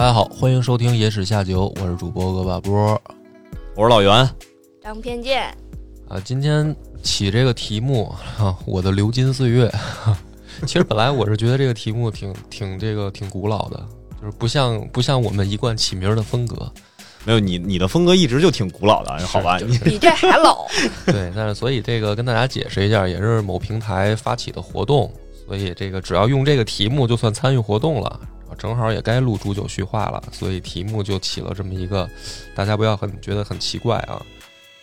大家好，欢迎收听《野史下酒》，我是主播恶霸波。我是老袁，张偏见，啊，今天起这个题目啊，我的流金岁月。其实本来我是觉得这个题目挺挺这个挺古老的，就是不像不像我们一贯起名的风格。没有你你的风格一直就挺古老的，好吧？你 比这还老。对，但是所以这个跟大家解释一下，也是某平台发起的活动，所以这个只要用这个题目就算参与活动了。正好也该录煮酒叙话了，所以题目就起了这么一个，大家不要很觉得很奇怪啊，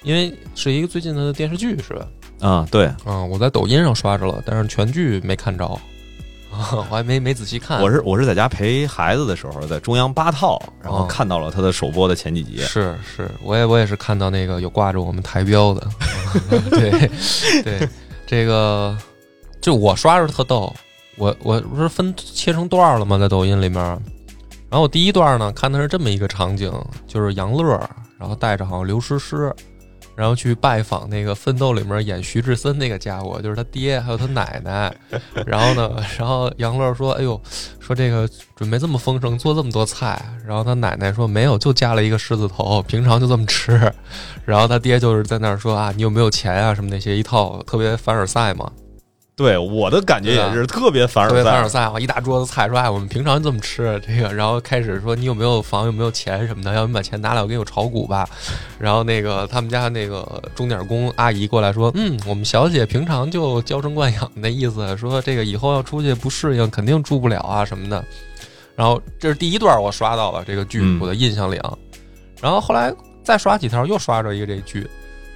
因为是一个最近的电视剧是吧？啊，对，啊，我在抖音上刷着了，但是全剧没看着，啊，我还没没仔细看。我是我是在家陪孩子的时候，在中央八套，然后看到了他的首播的前几集。是是，我也我也是看到那个有挂着我们台标的，对对，这个就我刷着特逗。我我不是分切成段了吗？在抖音里面，然后我第一段呢看的是这么一个场景，就是杨乐，然后带着好像刘诗诗，然后去拜访那个《奋斗》里面演徐志森那个家伙，就是他爹还有他奶奶。然后呢，然后杨乐说：“哎呦，说这个准备这么丰盛，做这么多菜。”然后他奶奶说：“没有，就加了一个狮子头，平常就这么吃。”然后他爹就是在那儿说：“啊，你有没有钱啊？什么那些一套特别凡尔赛嘛。”对我的感觉也是特别凡尔赛，凡尔赛啊！一大桌子菜，说哎，我们平常这么吃这个，然后开始说你有没有房，有没有钱什么的，要不把钱拿来，我给你炒股吧。然后那个他们家那个钟点工阿姨过来说，嗯，我们小姐平常就娇生惯养那意思，说这个以后要出去不适应，肯定住不了啊什么的。然后这是第一段我刷到了这个剧，我的印象里啊。然后后来再刷几条，又刷着一个这剧，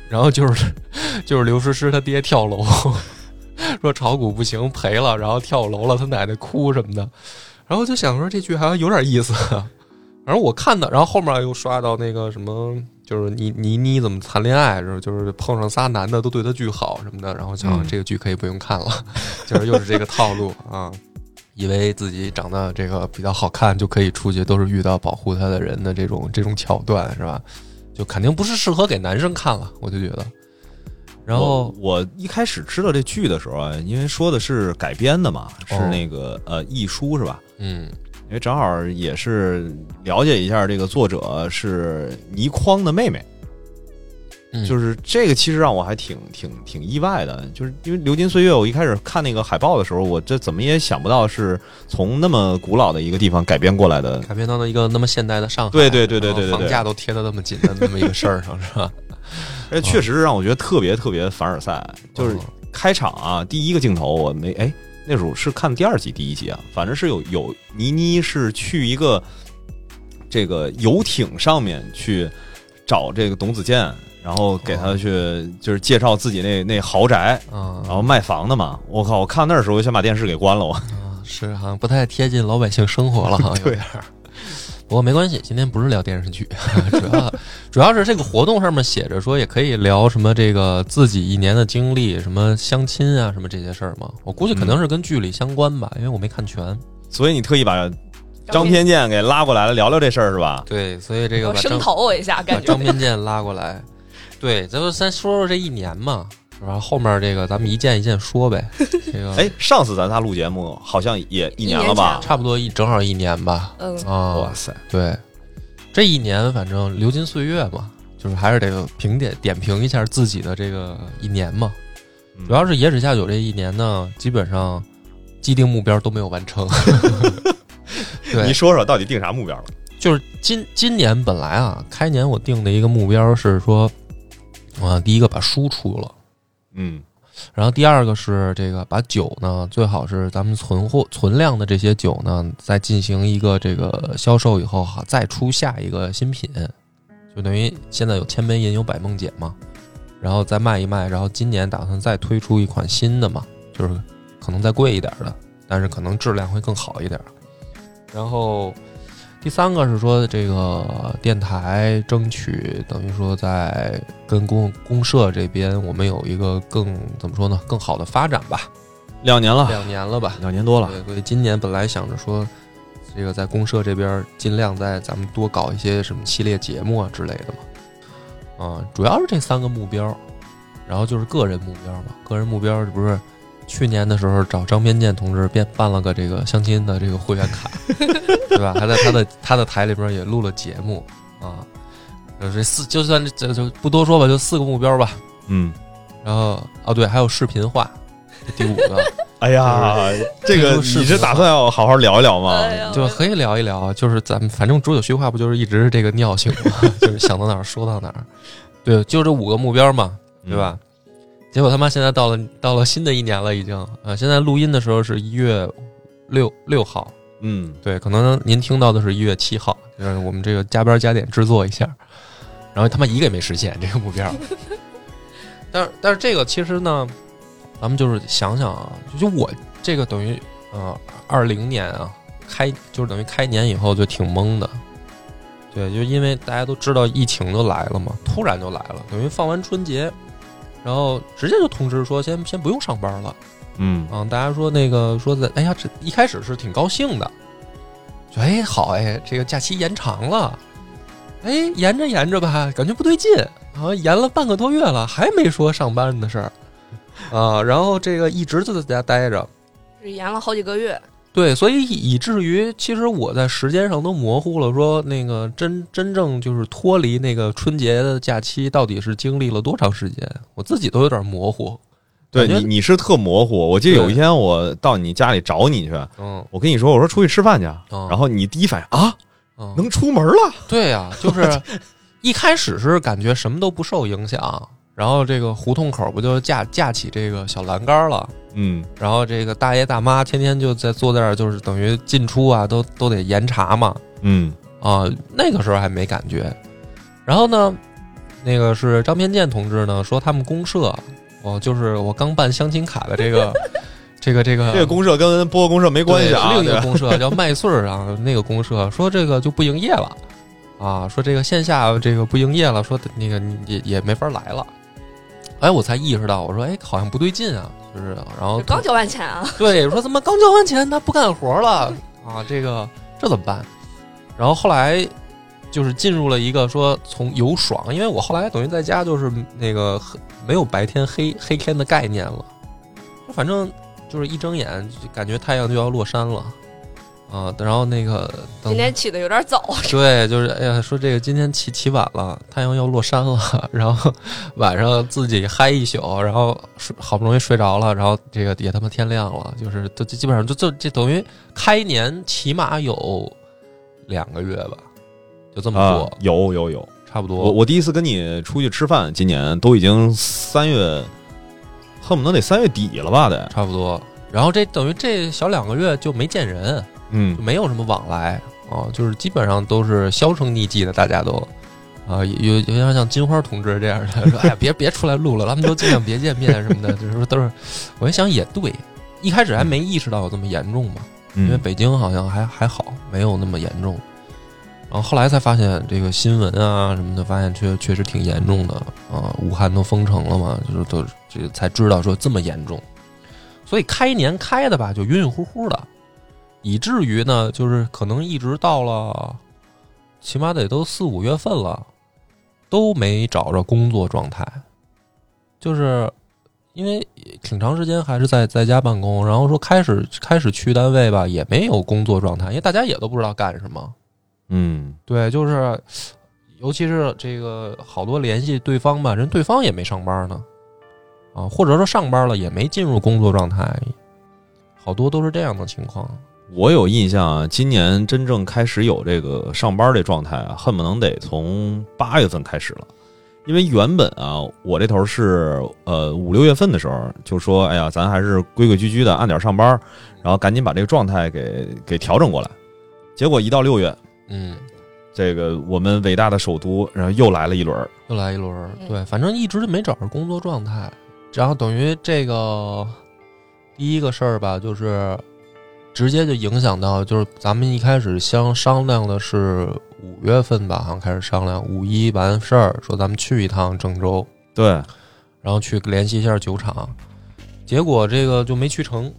然后就是 就是刘诗诗她爹跳楼。说炒股不行赔了，然后跳楼了，他奶奶哭什么的，然后就想说这剧好像有点意思。反正我看的，然后后面又刷到那个什么，就是倪倪妮怎么谈恋爱，就是就是碰上仨男的都对她巨好什么的，然后想这个剧可以不用看了，就是又是这个套路啊，以为自己长得这个比较好看就可以出去，都是遇到保护他的人的这种这种桥段是吧？就肯定不是适合给男生看了，我就觉得。然后我一开始知道这剧的时候啊，因为说的是改编的嘛，是那个呃译书是吧？嗯，因为正好也是了解一下这个作者是倪匡的妹妹，就是这个其实让我还挺挺挺意外的，就是因为《流金岁月》，我一开始看那个海报的时候，我这怎么也想不到是从那么古老的一个地方改编过来的，改编到了一个那么现代的上海，对对对对对对，房价都贴的那么紧的那么一个事儿上是吧？哎，确实是让我觉得特别特别凡尔赛。就是开场啊，第一个镜头我没哎，那时候是看第二集第一集啊，反正是有有倪妮是去一个这个游艇上面去找这个董子健，然后给他去就是介绍自己那那豪宅，然后卖房的嘛。我靠，我看那时候我想把电视给关了，我 是好像不太贴近老百姓生活了，好像有点。不过没关系，今天不是聊电视剧，主要主要是这个活动上面写着说也可以聊什么这个自己一年的经历，什么相亲啊，什么这些事儿嘛。我估计可能是跟剧里相关吧，因为我没看全。所以你特意把张偏见给拉过来了，聊聊这事儿是吧？对，所以这个声讨我一下，感觉张偏见拉过来。对，咱们先说说这一年嘛。然后后面这个咱们一件一件说呗。这个哎，上次咱仨录节目好像也一年了吧？差不多一正好一年吧。嗯啊，哇塞，对，这一年反正流金岁月嘛，就是还是得评点点评一下自己的这个一年嘛。主要是野史下酒这一年呢，基本上既定目标都没有完成。对你说说到底定啥目标了？就是今今年本来啊，开年我定的一个目标是说，啊，第一个把书出了。嗯，然后第二个是这个，把酒呢，最好是咱们存货存量的这些酒呢，再进行一个这个销售以后哈，再出下一个新品，就等于现在有千杯饮有百梦解嘛，然后再卖一卖，然后今年打算再推出一款新的嘛，就是可能再贵一点的，但是可能质量会更好一点，然后。第三个是说，这个电台争取等于说在跟公公社这边，我们有一个更怎么说呢？更好的发展吧。两年了，两年了吧？两年多了。对，所以今年本来想着说，这个在公社这边尽量在咱们多搞一些什么系列节目啊之类的嘛。啊，主要是这三个目标，然后就是个人目标嘛。个人目标这不是去年的时候找张边健同志变办了个这个相亲的这个会员卡，对吧？还在他的他的台里边也录了节目啊。呃这四就算这就不多说吧，就四个目标吧。嗯，然后哦对，还有视频化，这第五个 哎呀，这个你是打算要好好聊一聊吗？就可以聊一聊。就是咱们反正煮酒叙话不就是一直是这个尿性吗？就是想到哪儿说到哪儿。对，就这五个目标嘛，对吧？结果他妈现在到了到了新的一年了，已经啊！现在录音的时候是一月六六号，嗯？对，可能您听到的是一月七号，就是我们这个加班加点制作一下，然后他妈一个也没实现这个目标。但是但是这个其实呢，咱们就是想想啊，就就我这个等于呃二零年啊开就是等于开年以后就挺懵的，对，就因为大家都知道疫情就来了嘛，突然就来了，等于放完春节，然后直接就通知说先先不用上班了。嗯。啊，大家说那个说的，哎呀，这一开始是挺高兴的，就哎好哎，这个假期延长了，哎延着延着吧，感觉不对劲，啊，延了半个多月了，还没说上班的事儿，啊，然后这个一直就在家待着，是延了好几个月，对，所以以至于其实我在时间上都模糊了，说那个真真正就是脱离那个春节的假期到底是经历了多长时间，我自己都有点模糊，对你你是特模糊。我记得有一天我到你家里找你去，嗯，我跟你说，我说出去吃饭去，嗯然后你第一反应啊，嗯能出门了。对呀、就是 一开始是感觉什么都不受影响，然后这个胡同口不就架架起这个小栏杆了，嗯然后这个大爷大妈天天就在坐在这儿，就是等于进出啊都都得严查嘛，嗯啊，那个时候还没感觉。然后呢，那个是张偏健同志呢说他们公社，哦，就是我刚办相亲卡的这个 这个这个这个公社跟播客公社没关系啊。另一个公社叫麦穗儿啊，那个公社说这个就不营业了啊，说这个线下这个不营业了，说那个也也没法来了。哎，我才意识到，我说哎，好像不对劲啊，就是然后刚交完钱啊，对说怎么刚交完钱他不干活了啊？这个这怎么办？然后后来就是进入了一个说从有爽，因为我后来等于在家就是那个黑没有白天黑黑天的概念了，就反正就是一睁眼就感觉太阳就要落山了啊。然后那个今天起的有点早，对，就是哎呀，说这个今天起起晚了，太阳要落山了，然后晚上自己嗨一宿，然后睡好不容易睡着了，然后这个也他妈天亮了，就是都基本上就就这等于开年起码有两个月吧，就这么啊过，，有有有。差不多。我我第一次跟你出去吃饭，今年都已经三月，恨不得得三月底了吧？得，差不多。然后这等于这小两个月就没见人，嗯就没有什么往来啊，就是基本上都是销声匿迹的，大家都啊，有有点像金花同志这样的，说哎呀别别出来录了，咱们都尽量别见面什么的，就是说都是。我一想也对，一开始还没意识到有这么严重嘛，因为嗯北京好像还还好，没有那么严重。然后后来才发现这个新闻啊什么的，发现确确实挺严重的啊，武汉都封城了嘛，就是都这才知道说这么严重。所以开年开的吧，就晕晕乎乎的，以至于呢，就是可能一直到了，起码得都四五月份了，都没找着工作状态，就是因为挺长时间还是在在家办公，然后说开始开始去单位吧，也没有工作状态，因为大家也都不知道干什么。嗯对，就是尤其是这个好多联系对方吧，人对方也没上班呢，啊，或者说上班了也没进入工作状态，好多都是这样的情况。我有印象啊，今年真正开始有这个上班这状态啊，恨不能得从八月份开始了。因为原本啊，我这头是呃五六月份的时候就说，哎呀，咱还是规规矩矩的按点上班，然后赶紧把这个状态给给调整过来。结果一到六月，嗯，这个我们伟大的首都，然后又来了一轮。又来一轮对，反正一直就没找着工作状态，然后等于这个第一个事儿吧，就是直接就影响到，就是咱们一开始相商量的是五月份吧，好像开始商量五一完事儿，说咱们去一趟郑州，对，然后去联系一下酒厂，结果这个就没去成，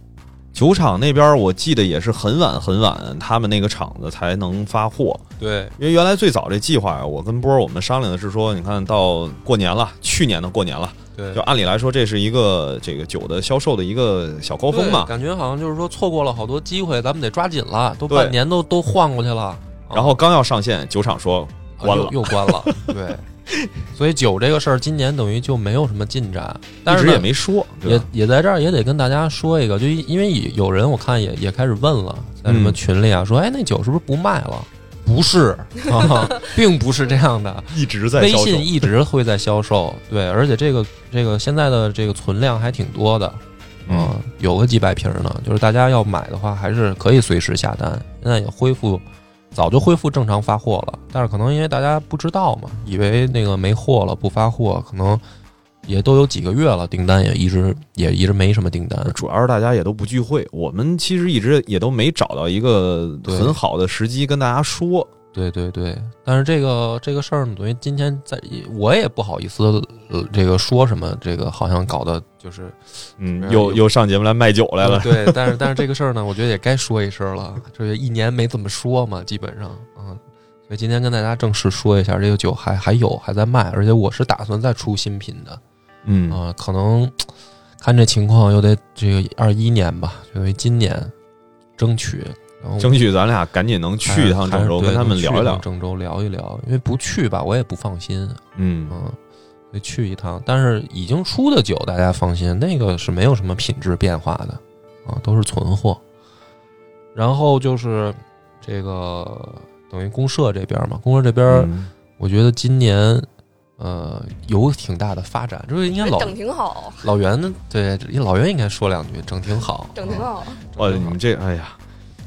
酒厂那边我记得也是很晚很晚，他们那个厂子才能发货。对，因为原来最早这计划呀，我跟波儿我们商量的是说，你看到过年了，去年的过年了，对。就按理来说，这是一个这个酒的销售的一个小高峰嘛。感觉好像就是说错过了好多机会，咱们得抓紧了，都半年都都晃过去了，然后刚要上线，酒厂说啊关了。又又关了，对，所以酒这个事儿今年等于就没有什么进展，但一直是也没说，也？也在这儿也得跟大家说一个，就因因为有人我看也也开始问了，在什么嗯群里啊，说哎那酒是不是不卖了？不是，啊、并不是这样的。一直在微销售。信一直会在销售，对，而且这个这个现在的这个存量还挺多的，嗯啊，有个几百瓶呢。就是大家要买的话，还是可以随时下单。现在也恢复，早就恢复正常发货了，但是可能因为大家不知道嘛，以为那个没货了不发货，可能也都有几个月了，订单也一直也一直没什么订单。主要是大家也都不聚会，我们其实一直也都没找到一个很好的时机跟大家说。对对对，但是这个这个事儿呢，等于今天在，我也不好意思，呃，这个说什么，这个好像搞得就是嗯，又又上节目来卖酒来了。对，但是但是这个事儿呢，我觉得也该说一声了。这一年没怎么说嘛，基本上，嗯，所以今天跟大家正式说一下，这个酒还还有还在卖，而且我是打算再出新品的嗯啊、可能看这情况又得这个二一年吧，因为今年争取。然后争取咱俩赶紧能去一趟郑州，跟他们聊一聊。郑州聊一聊，因为不去吧，我也不放心。嗯嗯，得去一趟。但是已经出的酒，大家放心，那个是没有什么品质变化的啊，都是存货。然后就是这个等于公社这边嘛，公社这边，嗯我觉得今年呃有挺大的发展，就是应该老整挺好，老袁呢，对老袁应该说两句，整挺好，整挺好。哇，整挺好你们这哎呀，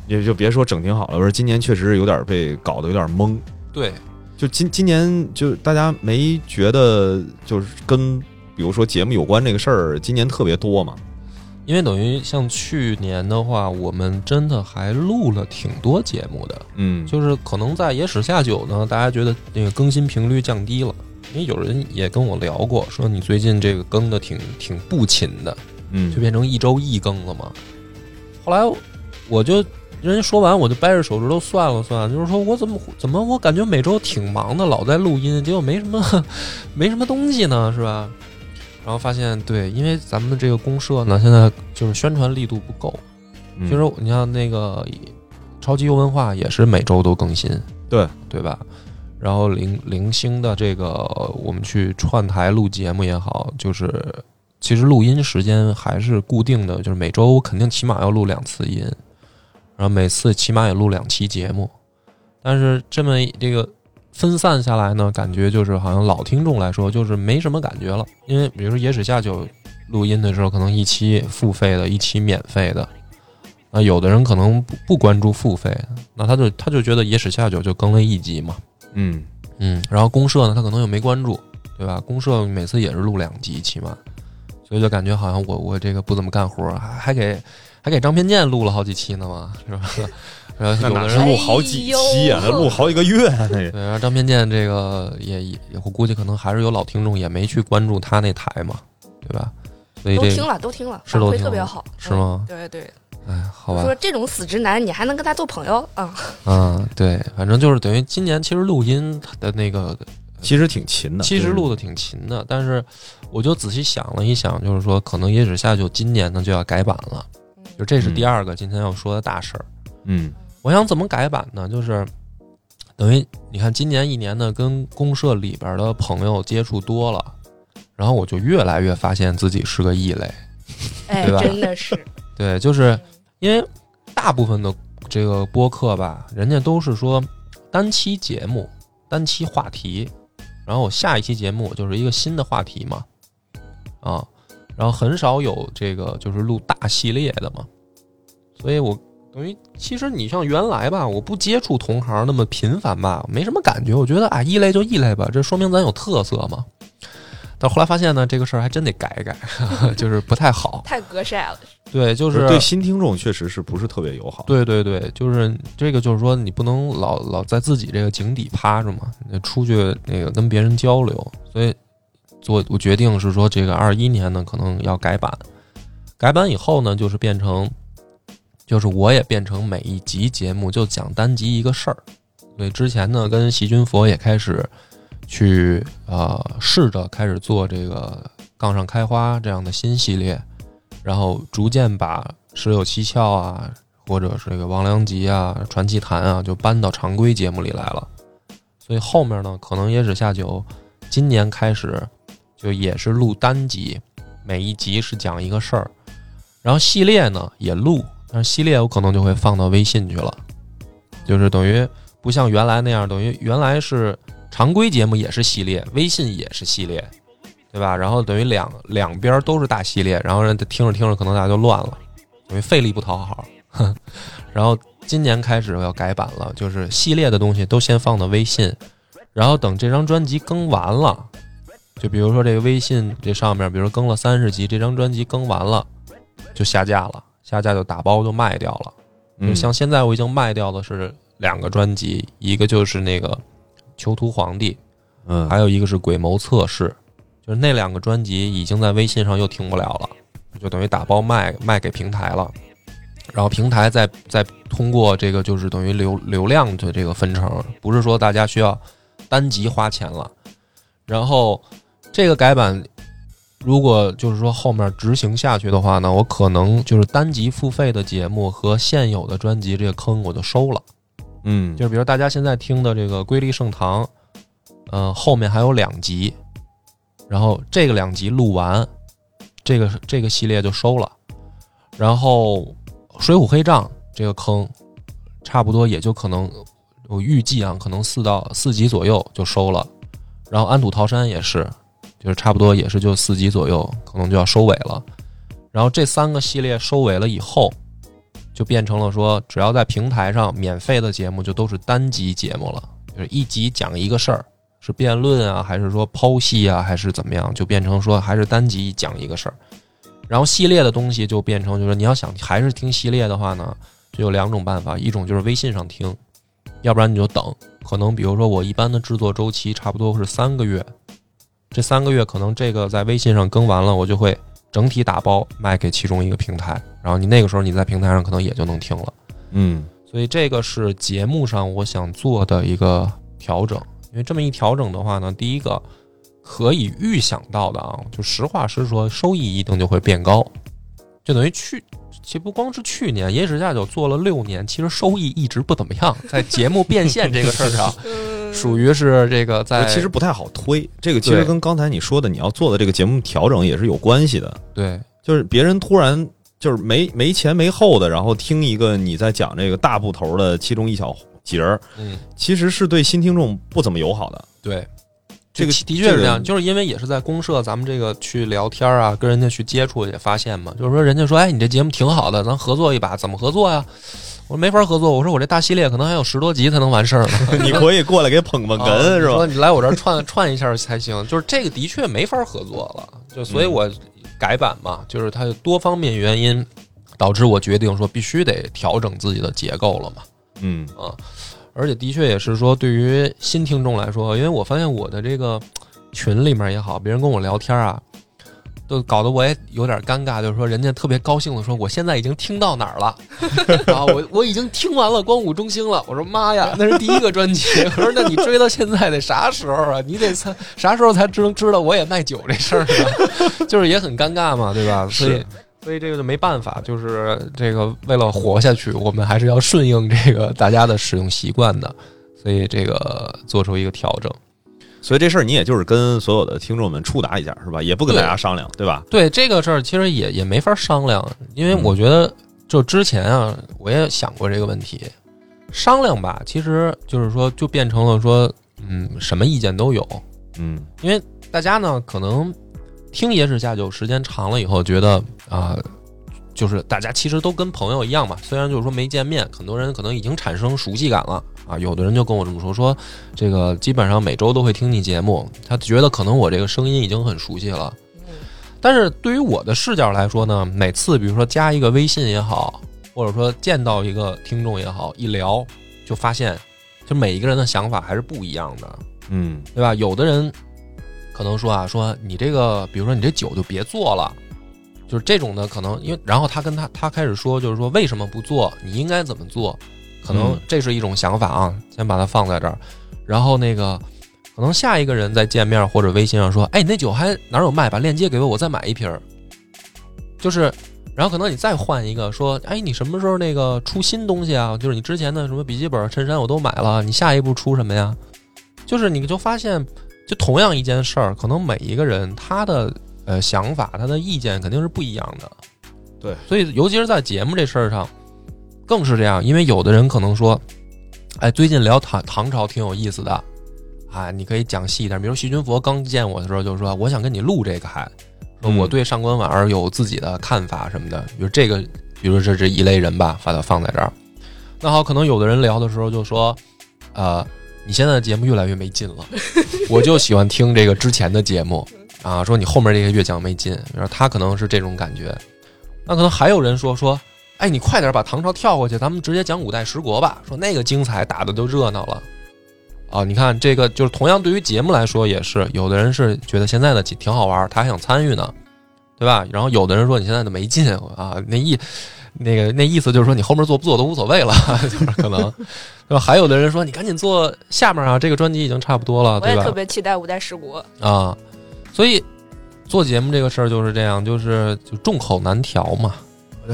也就别说整挺好了，我说今年确实有点被搞得有点懵。对就今今年就大家没觉得就是跟比如说节目有关这个事儿，今年特别多嘛？因为等于像去年的话，我们真的还录了挺多节目的，嗯，就是可能在野史下酒呢，大家觉得那个更新频率降低了，因为有人也跟我聊过，说你最近这个更的挺挺不勤的，嗯就变成一周一更了嘛。后来我就人家说完，我就掰着手指头算了算，就是说我怎么怎么我感觉每周挺忙的，老在录音，结果没什么 没什么东西呢，是吧？然后发现对，因为咱们的这个公社呢，现在就是宣传力度不够，嗯。其实你像那个超级优文化也是每周都更新，对。对吧？然后零零星的这个我们去串台录节目也好，就是其实录音时间还是固定的，就是每周我肯定起码要录两次音，然后每次起码也录两期节目。但是这么这个分散下来呢，感觉就是好像老听众来说就是没什么感觉了，因为比如说野史下酒录音的时候，可能一期付费的，一期免费的。那有的人可能不不关注付费，那他就他就觉得野史下酒就更了一集嘛，嗯嗯，然后公社呢，他可能又没关注，对吧？公社每次也是录两集起码，所以就感觉好像我我这个不怎么干活，还还给还给张片健录了好几期呢嘛，是吧？然后那哪是有的人录好几期啊？哎录好几个月啊，那个对，然后张片健这个也也我估计可能还是有老听众也没去关注他那台嘛，对吧？所以这个都听了，都听了，反是都听了馈特别好，是吗嗯对对，哎，好吧，说这种死直男，你还能跟他做朋友啊？嗯，对，反正就是等于今年其实录音的那个其实挺勤的。其实录的挺勤的，但是我就仔细想了一想，就是说可能野史下酒今年呢就要改版了，就这是第二个今天要说的大事儿。嗯我想怎么改版呢？就是等于你看今年一年呢，跟公社里边的朋友接触多了，然后我就越来越发现自己是个异类。哎对吧，真的是，对，就是因为大部分的这个播客吧，人家都是说单期节目、单期话题，然后我下一期节目就是一个新的话题嘛，啊，然后很少有这个就是录大系列的嘛，所以我等于其实你像原来吧，我不接触同行那么频繁吧，没什么感觉，我觉得啊异类就异类吧，这说明咱有特色嘛。但后来发现呢，这个事儿还真得改一改，就是不太好。太隔晒了。对，就就是对新听众确实是不是特别友好？对对对，就是这个，就是说你不能老老在自己这个井底趴着嘛，你出去那个跟别人交流。所以做我决定是说，这个二一年呢可能要改版，改版以后呢，就是变成，就是我也变成每一集节目就讲单集一个事儿。所以之前呢，跟细菌佛也开始去呃试着开始做这个杠上开花这样的新系列，然后逐渐把十有七窍啊，或者是这个王良吉啊、传奇谈啊，就搬到常规节目里来了。所以后面呢，可能野史下酒今年开始就也是录单集，每一集是讲一个事儿，然后系列呢也录，但是系列我可能就会放到微信去了，就是等于不像原来那样，等于原来是常规节目也是系列，微信也是系列，对吧？然后等于两两边都是大系列，然后人听着听着可能大家就乱了，等于费力不讨好。然后今年开始要改版了，就是系列的东西都先放到微信，然后等这张专辑更完了，就比如说这个微信这上面，比如说更了三十集，这张专辑更完了就下架了，下架就打包就卖掉了。就嗯像现在我已经卖掉的是两个专辑，一个就是那个《囚徒皇帝》，嗯，还有一个是《鬼谋测试》，就是那两个专辑已经在微信上又听不了了，就等于打包卖卖给平台了，然后平台再再通过这个就是等于流流量的这个分成，不是说大家需要单集花钱了，然后这个改版。如果就是说后面执行下去的话呢，我可能就是单集付费的节目和现有的专辑这个坑我就收了。嗯，就是比如大家现在听的这个《瑰丽盛唐》，呃，后面还有两集，然后这个两集录完，这个这个系列就收了。然后《水浒黑账》这个坑，差不多也就可能我预计啊，可能四到四集左右就收了。然后《安土桃山》也是，就是差不多也是就四集左右，可能就要收尾了。然后这三个系列收尾了以后，就变成了说，只要在平台上免费的节目就都是单集节目了，就是一集讲一个事儿，是辩论啊，还是说剖析啊，还是怎么样，就变成说还是单集讲一个事儿。然后系列的东西就变成就是你要想还是听系列的话呢，就有两种办法，一种就是微信上听，要不然你就等，可能比如说我一般的制作周期差不多是三个月，这三个月可能这个在微信上更完了，我就会整体打包卖给其中一个平台，然后你那个时候你在平台上可能也就能听了。嗯所以这个是节目上我想做的一个调整，因为这么一调整的话呢，第一个可以预想到的啊，就实话实说，收益一定就会变高，就等于去。其实不光是去年，野史下酒做了六年，其实收益一直不怎么样，在节目变现这个事儿上，属于是这个在其实不太好推。这个其实跟刚才你说的你要做的这个节目调整也是有关系的。对就是别人突然就是没没前没后的，然后听一个你在讲这个大部头的其中一小节儿，嗯其实是对新听众不怎么友好的。对，这个的确是这样，就是因为也是在公社，咱们这个去聊天啊，跟人家去接触也发现嘛，就是说人家说，哎，你这节目挺好的，咱合作一把，怎么合作呀？我说没法合作，我说我这大系列可能还有十多集才能完事儿呢，你可以过来给捧捧啊哏是吧？你说你来我这儿串串一下才行，就是这个的确没法合作了，就所以我改版嘛，就是它有多方面原因导致我决定说必须得调整自己的结构了嘛。嗯而且的确也是说，对于新听众来说，因为我发现我的这个群里面也好，别人跟我聊天啊，都搞得我也有点尴尬，就是说人家特别高兴的说，我现在已经听到哪儿了，然后我我已经听完了《光武中兴》了。我说妈呀，那是第一个专辑。我说那你追到现在得啥时候啊？你得才啥时候才知知道我也卖酒这事儿呢？就是也很尴尬嘛，对吧？所以。所以这个就没办法，就是这个为了活下去，我们还是要顺应这个大家的使用习惯的，所以这个做出一个调整。所以这事儿你也就是跟所有的听众们触达一下是吧？也不跟大家商量对吧？对这个事儿，其实也也没法商量，因为嗯我觉得就之前啊，我也想过这个问题，商量吧，其实就是说就变成了说，嗯，什么意见都有，嗯因为大家呢可能听野史下酒时间长了以后，觉得啊、就是大家其实都跟朋友一样嘛，虽然就是说没见面，很多人可能已经产生熟悉感了啊。有的人就跟我这么说，说这个基本上每周都会听你节目，他觉得可能我这个声音已经很熟悉了。但是对于我的视角来说呢，每次比如说加一个微信也好，或者说见到一个听众也好，一聊就发现，就每一个人的想法还是不一样的。嗯对吧？有的人可能说啊，说你这个，比如说你这酒就别做了，就是这种的可能，因为然后他跟他他开始说，就是说为什么不做？你应该怎么做？可能嗯这是一种想法啊，先把它放在这儿。然后那个可能下一个人再见面或者微信上说，哎，你那酒还哪儿有卖？把链接给我，我再买一瓶儿。就是，然后可能你再换一个说，哎，你什么时候那个出新东西啊？就是你之前的什么笔记本、衬衫我都买了，你下一步出什么呀？就是你就发现，就同样一件事儿，可能每一个人他的呃想法、他的意见肯定是不一样的。对，所以尤其是在节目这事儿上，更是这样，因为有的人可能说，哎，最近聊唐唐朝挺有意思的，啊，你可以讲细一点。比如徐君佛刚见我的时候，就是说我想跟你录这个，还说嗯我对上官婉儿有自己的看法什么的。比如这个，比如这这一类人吧，把它放在这儿。那好，可能有的人聊的时候就说，呃，你现在的节目越来越没劲了，我就喜欢听这个之前的节目啊。说你后面这个越讲没劲，然后他可能是这种感觉。那可能还有人说说，哎，你快点把唐朝跳过去，咱们直接讲五代十国吧。说那个精彩，打的都热闹了。啊，你看这个就是同样对于节目来说也是，有的人是觉得现在的挺好玩，他还想参与呢，对吧？然后有的人说你现在的没劲啊，那意那个那意思就是说你后面做不做都无所谓了，就是可能，对吧？还有的人说你赶紧做下面啊，这个专辑已经差不多了，我也对吧？特别期待五代十国。啊，所以做节目这个事儿就是这样，就是就众口难调嘛。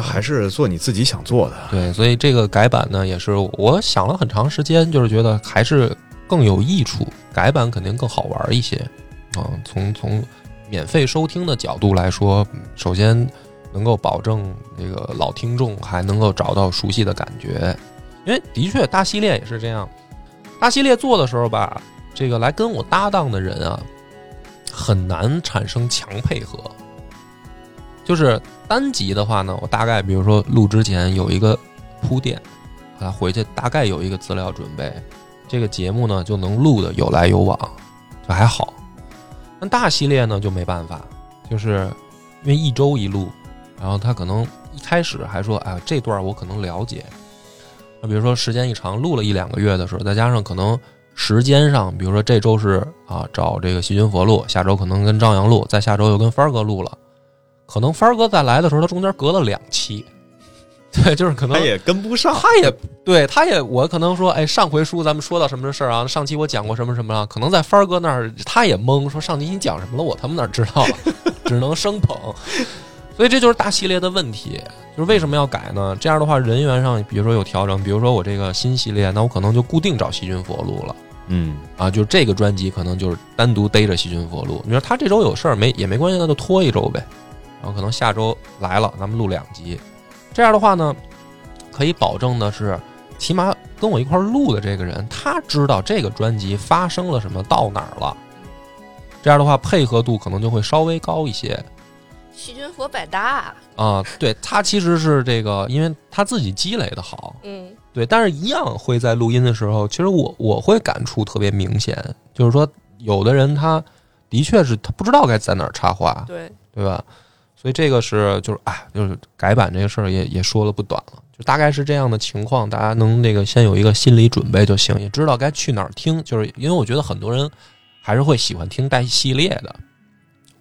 还是做你自己想做的。对，所以这个改版呢，也是我想了很长时间，就是觉得还是更有益处，改版肯定更好玩一些。啊，从从免费收听的角度来说，嗯首先能够保证这个老听众还能够找到熟悉的感觉，因为的确大系列也是这样。大系列做的时候吧，这个来跟我搭档的人啊，很难产生强配合。就是单集的话呢，我大概比如说录之前有一个铺垫，啊，回去大概有一个资料准备，这个节目呢就能录的有来有往，就还好。那大系列呢就没办法，就是因为一周一录，然后他可能一开始还说，哎，这段我可能了解。那比如说时间一长，录了一两个月的时候，再加上可能时间上，比如说这周是啊找这个细菌佛录，下周可能跟张扬录，再下周又跟帆儿哥录了，可能帆儿哥再来的时候，他中间隔了两期，对，就是可能他也跟不上，他也对，他也我可能说，哎，上回书咱们说到什么事儿啊？上期我讲过什么什么啊？可能在帆儿哥那儿他也懵，说上期你讲什么了？我他妈哪知道啊？只能生捧。所以这就是大系列的问题，就是为什么要改呢？这样的话，人员上比如说有调整，比如说我这个新系列，那我可能就固定找细菌佛录了。嗯，啊，就是这个专辑可能就是单独逮着细菌佛录。你说他这周有事儿没也没关系，那就拖一周呗。然后可能下周来了，咱们录两集。这样的话呢，可以保证的是，起码跟我一块儿录的这个人，他知道这个专辑发生了什么，到哪儿了。这样的话，配合度可能就会稍微高一些细菌佛百搭，啊。对他其实是这个，因为他自己积累的好，嗯，对，但是一样会在录音的时候，其实我我会感触特别明显，就是说有的人他的确是他不知道该在哪儿插话，对，对吧？所以这个是就是哎，就是改版这个事儿也也说了不短了，就大概是这样的情况，大家能那个先有一个心理准备就行，也知道该去哪儿听，就是因为我觉得很多人还是会喜欢听带系列的。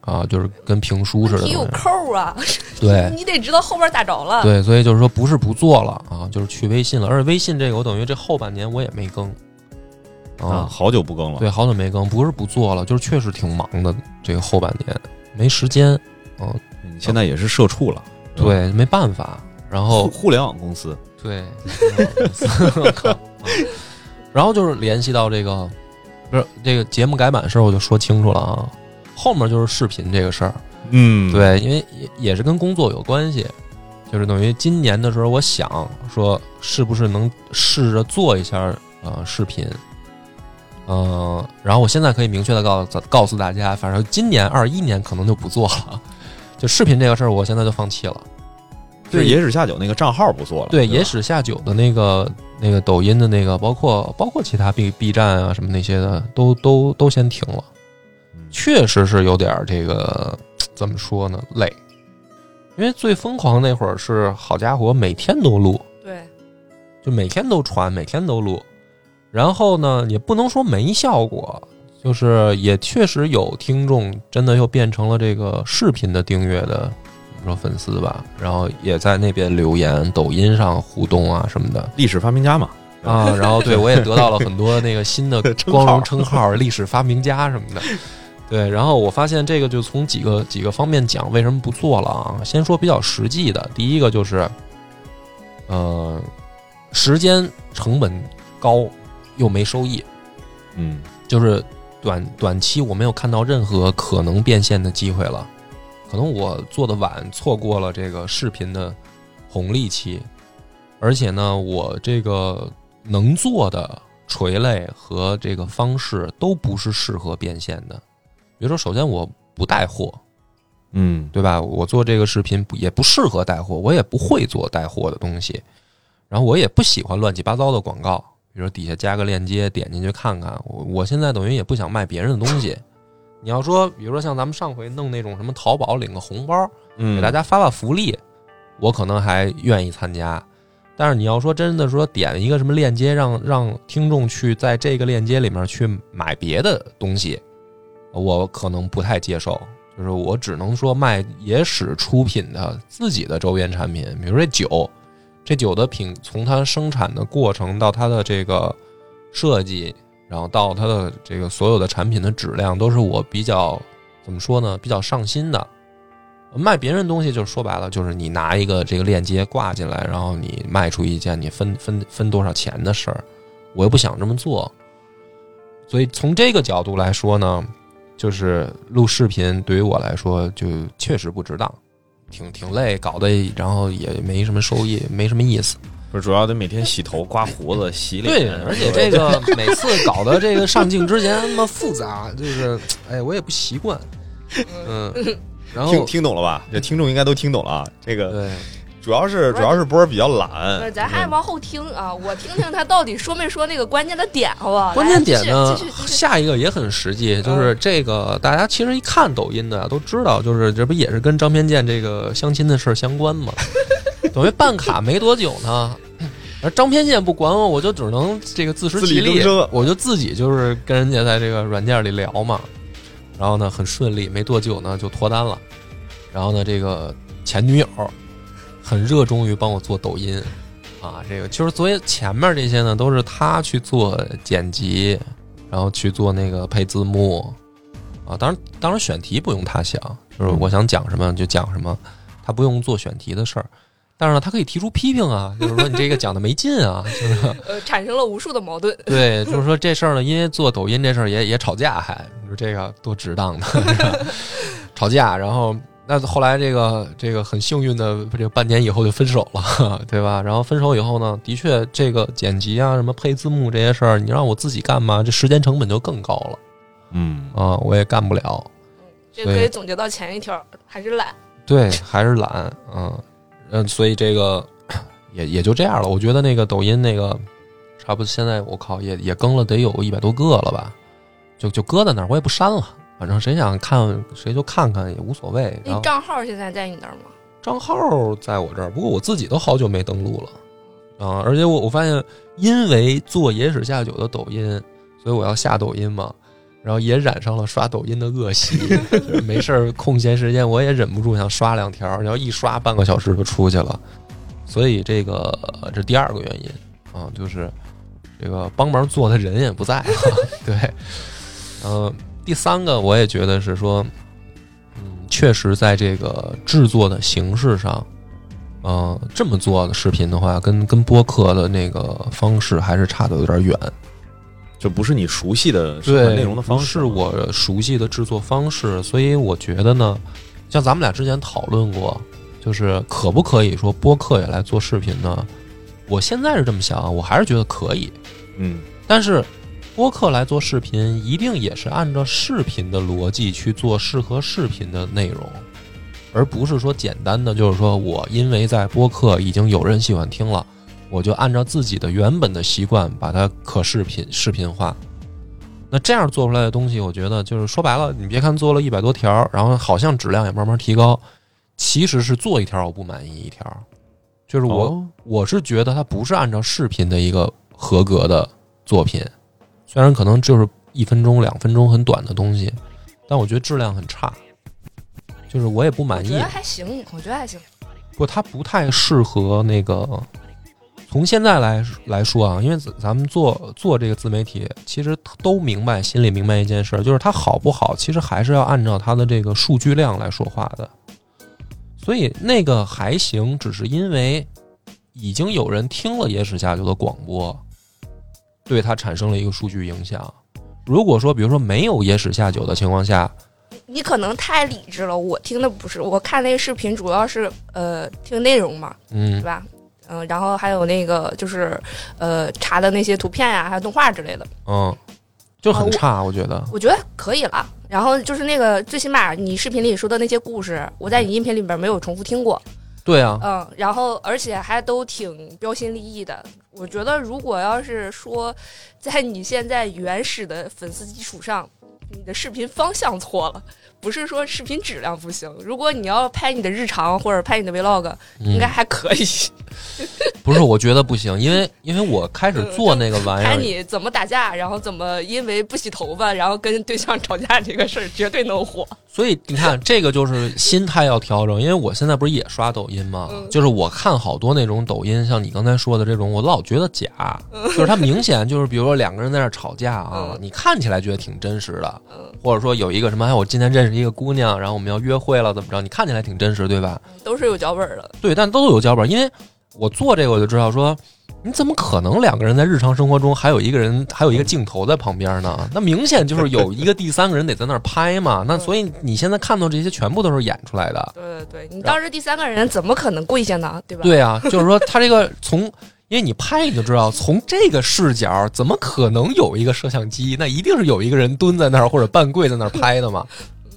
啊，就是跟评书似的题有，扣啊，对，你得知道后边咋着了。对，所以就是说不是不做了啊，就是去微信了。而且微信这个，我等于这后半年我也没更啊，好久不更了。对，好久没更，不是不做了，就是确实挺忙的，这个后半年没时间，嗯，嗯现在也是社畜了，对，没办法。然后互互联网公司，对，然后就是联系到这个，不是这个节目改版事儿，我就说清楚了啊。后面就是视频这个事儿，嗯，对，因为也也是跟工作有关系，就是等于今年的时候，我想说是不是能试着做一下呃视频，嗯、然后我现在可以明确的告诉告诉大家，反正今年二一年可能就不做了，就视频这个事儿，我现在就放弃了。就是野史下酒那个账号不做了，对，野史下酒的那个那个抖音的那个，包括包括其他 B B 站啊什么那些的，都都都先停了。嗯确实是有点儿这个 怎么说呢，累。因为最疯狂那会儿是好家伙，每天都录，对，就每天都传，每天都录。然后呢，也不能说没效果，就是也确实有听众真的又变成了这个视频的订阅的，怎么说粉丝吧，然后也在那边留言，抖音上互动啊什么的。历史发明家嘛，啊，然后对我也得到了很多那个新的 光荣称号，历史发明家什么的。对，然后我发现这个就从几个几个方面讲，为什么不做了啊？先说比较实际的，第一个就是，呃，时间成本高又没收益，嗯，就是短短期我没有看到任何可能变现的机会了，可能我做的晚，错过了这个视频的红利期，而且呢，我这个能做的垂类和这个方式都不是适合变现的。比如说，首先我不带货，嗯，对吧？我做这个视频也不适合带货，我也不会做带货的东西，然后我也不喜欢乱七八糟的广告，比如说底下加个链接，点进去看看。我我现在等于也不想卖别人的东西。你要说，比如说像咱们上回弄那种什么淘宝领个红包，给大家发发福利，我可能还愿意参加。但是你要说真的说点一个什么链接，让让听众去在这个链接里面去买别的东西。我可能不太接受，就是我只能说卖野史出品的自己的周边产品，比如这酒，这酒的品从它生产的过程到它的这个设计，然后到它的这个所有的产品的质量，都是我比较怎么说呢？比较上心的。卖别人东西，就是说白了，就是你拿一个这个链接挂进来，然后你卖出一件，你分分分多少钱的事儿，我又不想这么做。所以从这个角度来说呢。就是录视频对于我来说就确实不值当，挺挺累，搞得然后也没什么收益，没什么意思。不是主要得每天洗头、刮胡子、洗脸。对，而且这个每次搞得这个上镜之前那么复杂，就是哎，我也不习惯。嗯，然后听听懂了吧？这听众应该都听懂了啊。这个对。主要是主要是波儿比较懒，咱还往后听啊，我听听他到底说没说那个关键的点，好不好？关键点呢，下一个也很实际，就是这个大家其实一看抖音的都知道，就是这不也是跟张偏见这个相亲的事儿相关吗？等于办卡没多久呢，而张偏见不管我，我就只能这个自食其力，我就自己就是跟人家在这个软件里聊嘛，然后呢很顺利，没多久呢就脱单了，然后呢这个前女友。很热衷于帮我做抖音，啊，这个就是所以前面这些呢都是他去做剪辑，然后去做那个配字幕，啊，当然当然选题不用他想，就是我想讲什么就讲什么，他不用做选题的事儿，但是呢他可以提出批评啊，就是说你这个讲的没劲啊，就是呃产生了无数的矛盾，对，就是说这事儿呢，因为做抖音这事儿也也吵架，还你说这个多值当的，吵架，然后。那后来这个这个很幸运的，这个半年以后就分手了，对吧？然后分手以后呢，的确这个剪辑啊、什么配字幕这些事儿，你让我自己干嘛？这时间成本就更高了。嗯啊，我也干不了。这可以总结到前一条，还是懒。对，还是懒。嗯嗯，所以这个也也就这样了。我觉得那个抖音那个，差不多现在我靠也也更了得有一百多个了吧，就就搁在那儿，我也不删了。反正谁想看谁就看看也无所谓。那账号现在在你那儿吗？账号在我这儿，不过我自己都好久没登录了啊！而且我我发现，因为做野史下酒的抖音，所以我要下抖音嘛，然后也染上了刷抖音的恶习。没事儿空闲时间，我也忍不住想刷两条，然后一刷半个小时就出去了。所以这个这第二个原因啊，就是这个帮忙做的人也不在。对，嗯。第三个，我也觉得是说，嗯，确实在这个制作的形式上，呃，这么做的视频的话，跟跟播客的那个方式还是差的有点远，就不是你熟悉的对内容的方式，是我熟悉的制作方式，所以我觉得呢，像咱们俩之前讨论过，就是可不可以说播客也来做视频呢？我现在是这么想，我还是觉得可以，嗯，但是。播客来做视频，一定也是按照视频的逻辑去做适合视频的内容，而不是说简单的就是说我因为在播客已经有人喜欢听了，我就按照自己的原本的习惯把它可视频视频化。那这样做出来的东西，我觉得就是说白了，你别看做了一百多条，然后好像质量也慢慢提高，其实是做一条我不满意一条，就是我我是觉得它不是按照视频的一个合格的作品。虽然可能就是一分钟、两分钟很短的东西，但我觉得质量很差，就是我也不满意。我觉得还行，我觉得还行。不，它不太适合那个从现在来来说啊，因为咱咱们做做这个自媒体，其实都明白，心里明白一件事儿，就是它好不好，其实还是要按照它的这个数据量来说话的。所以那个还行，只是因为已经有人听了野史下酒的广播，对它产生了一个数据影响。如果说，比如说没有野史下酒的情况下，你可能太理智了，我听的不是，我看那个视频主要是呃听内容嘛，嗯对，吧？嗯、然后还有那个就是呃查的那些图片呀、还有动画之类的，嗯，就很差，我觉得。我觉得可以了。然后就是那个最起码你视频里说的那些故事，我在你音频里边没有重复听过，对啊，嗯，然后而且还都挺标新立异的。我觉得如果要是说在你现在原始的粉丝基础上，你的视频方向错了，不是说视频质量不行。如果你要拍你的日常或者拍你的 vlog，应该嗯，还可以。不是，我觉得不行，因为因为我开始做那个玩意拍儿，你怎么打架，然后怎么因为不洗头发，然后跟对象吵架这个事儿，绝对能火。所以你看，这个就是心态要调整。因为我现在不是也刷抖音吗？嗯就是我看好多那种抖音，像你刚才说的这种，我老觉得假，就是它明显就是，比如说两个人在那吵架啊，嗯你看起来觉得挺真实的，嗯，或者说有一个什么，哎，我今天认识一个姑娘，然后我们要约会了，怎么着？你看起来挺真实，对吧？都是有脚本的。对，但都有脚本，因为我做这个我就知道说，你怎么可能两个人在日常生活中还有一个人还有一个镜头在旁边呢？那明显就是有一个第三个人得在那儿拍嘛。那所以你现在看到这些全部都是演出来的。对对对，你当时第三个人怎么可能跪下呢？对吧？对啊，就是说他这个从，因为你拍你就知道，从这个视角怎么可能有一个摄像机？那一定是有一个人蹲在那儿或者半跪在那儿拍的嘛，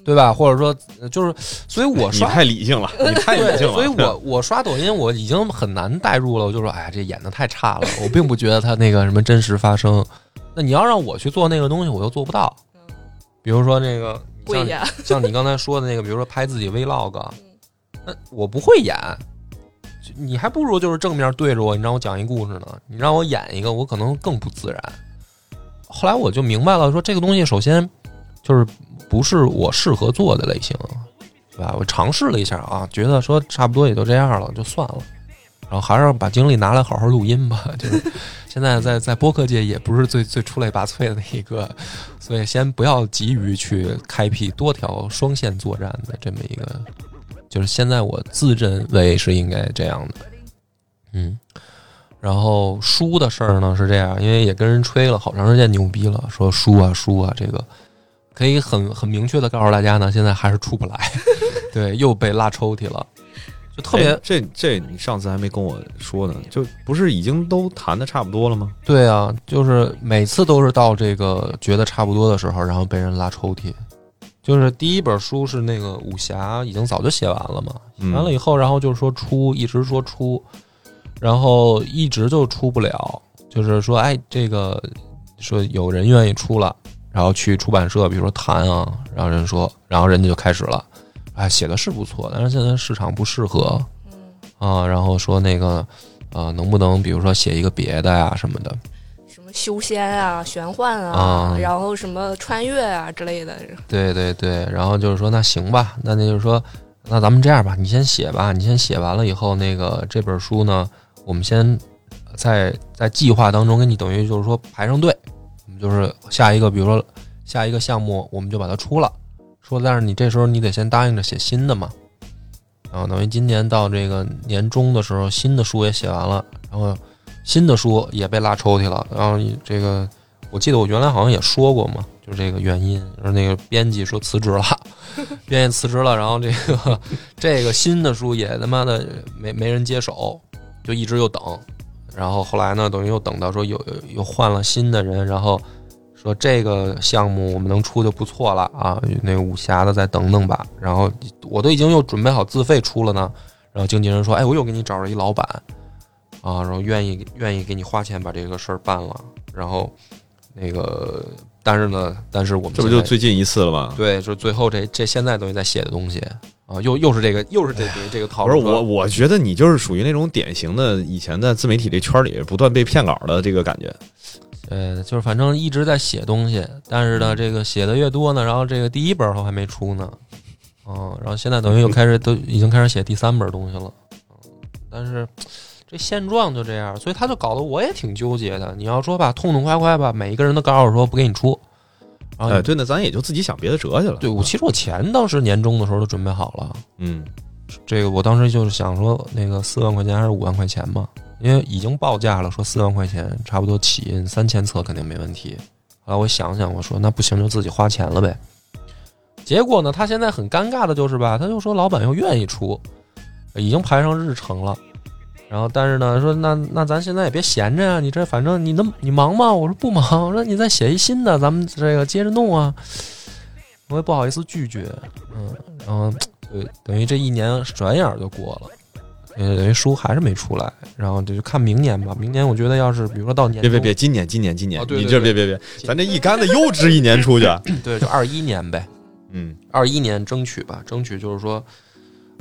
对吧？或者说呃就是，所以我你刷太理性了，你太理，性了。所以 我我刷抖音我已经很难代入了，我就说，哎呀，这演的太差了，我并不觉得他那个什么真实发生。那你要让我去做那个东西，我又做不到。比如说那个像。像你刚才说的那个，比如说拍自己 vlog，那我不会演，你还不如就是正面对着我，你让我讲一故事呢，你让我演一个，我可能更不自然。后来我就明白了，说这个东西首先就是不是我适合做的类型，对吧？我尝试了一下啊，觉得说差不多也就这样了，就算了。然后还是把精力拿来好好录音吧。就是现在在在播客界也不是最最出类拔萃的那一个，所以先不要急于去开辟多条双线作战的这么一个。就是现在我自认为是应该这样的，嗯。然后书的事儿呢是这样，因为也跟人吹了好长时间牛逼了，说书啊书啊，这个可以很很明确的告诉大家呢，现在还是出不来，对，又被拉抽屉了，就特别哎这这你上次还没跟我说呢，就不是已经都谈的差不多了吗？对啊，就是每次都是到这个觉得差不多的时候，然后被人拉抽屉。就是第一本书是那个武侠，已经早就写完了嘛，嗯完了以后，然后就是说出，一直说出，然后一直就出不了。就是说，哎，这个说有人愿意出了，然后去出版社，比如说谈啊，然后人说，然后人家就开始了，哎，写的是不错，但是现在市场不适合啊，然后说那个，呃，能不能比如说写一个别的呀、什么的，什么修仙啊、玄幻啊，啊。然后什么穿越啊之类的。对对对，然后就是说那行吧，那那就是说，那咱们这样吧，你先写吧，你先写完了以后，那个这本书呢，我们先在在计划当中给你等于就是说排上队，我就是下一个，比如说下一个项目，我们就把它出了，说但是你这时候你得先答应着写新的嘛，然后等于今年到这个年终的时候，新的书也写完了，然后新的书也被拉抽屉了，然后这个我记得我原来好像也说过嘛，就是这个原因，就是那个编辑说辞职了，编辑辞职了，然后这个这个新的书也他妈的没没人接手，就一直又等，然后后来呢，等于又等到说又又换了新的人，然后说这个项目我们能出就不错了啊，那武侠的再等等吧，然后我都已经又准备好自费出了呢，然后经纪人说，哎，我又给你找了一老板。啊，然后愿意愿意给你花钱把这个事儿办了，然后那个但是呢，但是我们这不就最近一次了吗？对，就是最后这这现在等于在写的东西啊，又又是这个又是这个这个套路。不是我，我觉得你就是属于那种典型的以前在自媒体这圈里不断被骗稿的这个感觉。呃，就是反正一直在写东西，但是呢，这个写的越多呢，然后这个第一本儿都还没出呢，嗯，然后现在等于又开始都已经开始写第三本东西了，嗯，但是这这现状就这样，所以他就搞得我也挺纠结的。你要说吧，痛痛快快吧，每一个人都告诉说不给你出，然后哎，对，那咱也就自己想别的辙去了。对我其实我钱当时年终的时候都准备好了，嗯，这个我当时就是想说那个四万块钱还是五万块钱嘛，因为已经报价了，说四万块钱差不多起印三千册肯定没问题。后来我想想，我说那不行就自己花钱了呗。结果呢，他现在很尴尬的就是吧，他就说老板又愿意出，已经排上日程了。然后但是呢，说那那咱现在也别闲着呀，你这反正你那你忙吗？我说不忙，我说你再写一新的，咱们这个接着弄啊。我也不好意思拒绝，嗯，然后对，等于这一年转眼儿就过了，呃，等于书还是没出来，然后这就看明年吧。明年我觉得要是比如说到年别别别，今年今年今年哦，对你这别别别，咱这一竿子又支一年出去。对，就二一年呗，嗯二一年争取吧，争取就是说，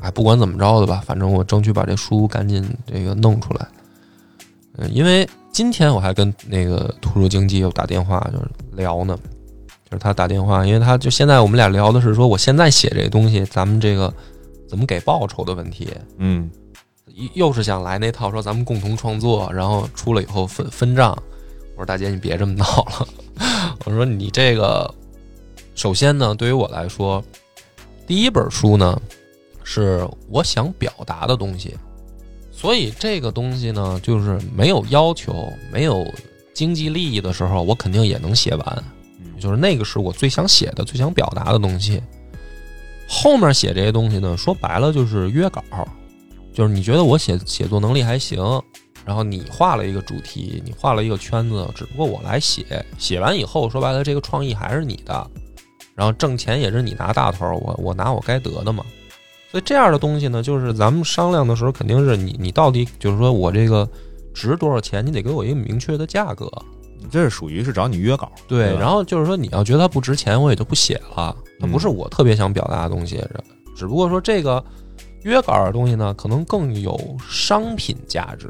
哎，不管怎么着的吧，反正我争取把这书赶紧这个弄出来。嗯，因为今天我还跟那个图书经济又打电话，就是聊呢，就是他打电话，因为他就现在我们俩聊的是说，我现在写这东西，咱们这个怎么给报酬的问题。嗯又是想来那套说咱们共同创作，然后出了以后分分账。我说大姐你别这么闹了，我说你这个首先呢，对于我来说，第一本书呢是我想表达的东西，所以这个东西呢就是没有要求、没有经济利益的时候，我肯定也能写完。就是那个是我最想写的、最想表达的东西。后面写这些东西呢，说白了就是约稿，就是你觉得我写写作能力还行，然后你画了一个主题，你画了一个圈子，只不过我来写，写完以后说白了这个创意还是你的，然后挣钱也是你拿大头，我我拿我该得的嘛。所以这样的东西呢，就是咱们商量的时候，肯定是你你到底就是说我这个值多少钱，你得给我一个明确的价格。你这是属于是找你约稿。对，对然后就是说你要觉得它不值钱，我也就不写了。它不是我特别想表达的东西，只不过说这个约稿的东西呢，可能更有商品价值。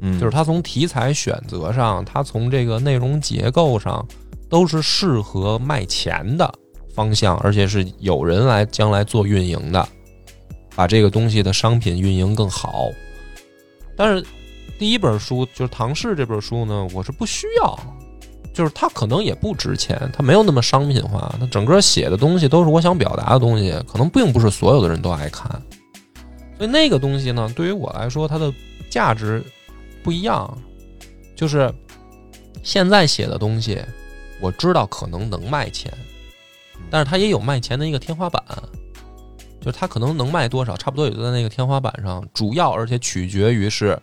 嗯，就是它从题材选择上，它从这个内容结构上，都是适合卖钱的方向，而且是有人来将来做运营的，把这个东西的商品运营更好。但是第一本书就是唐氏这本书呢，我是不需要，就是它可能也不值钱，它没有那么商品化，它整个写的东西都是我想表达的东西，可能并不是所有的人都爱看。所以那个东西呢，对于我来说，它的价值不一样，就是现在写的东西，我知道可能能卖钱，但是它也有卖钱的一个天花板，就是它可能能卖多少，差不多也就在那个天花板上，主要而且取决于是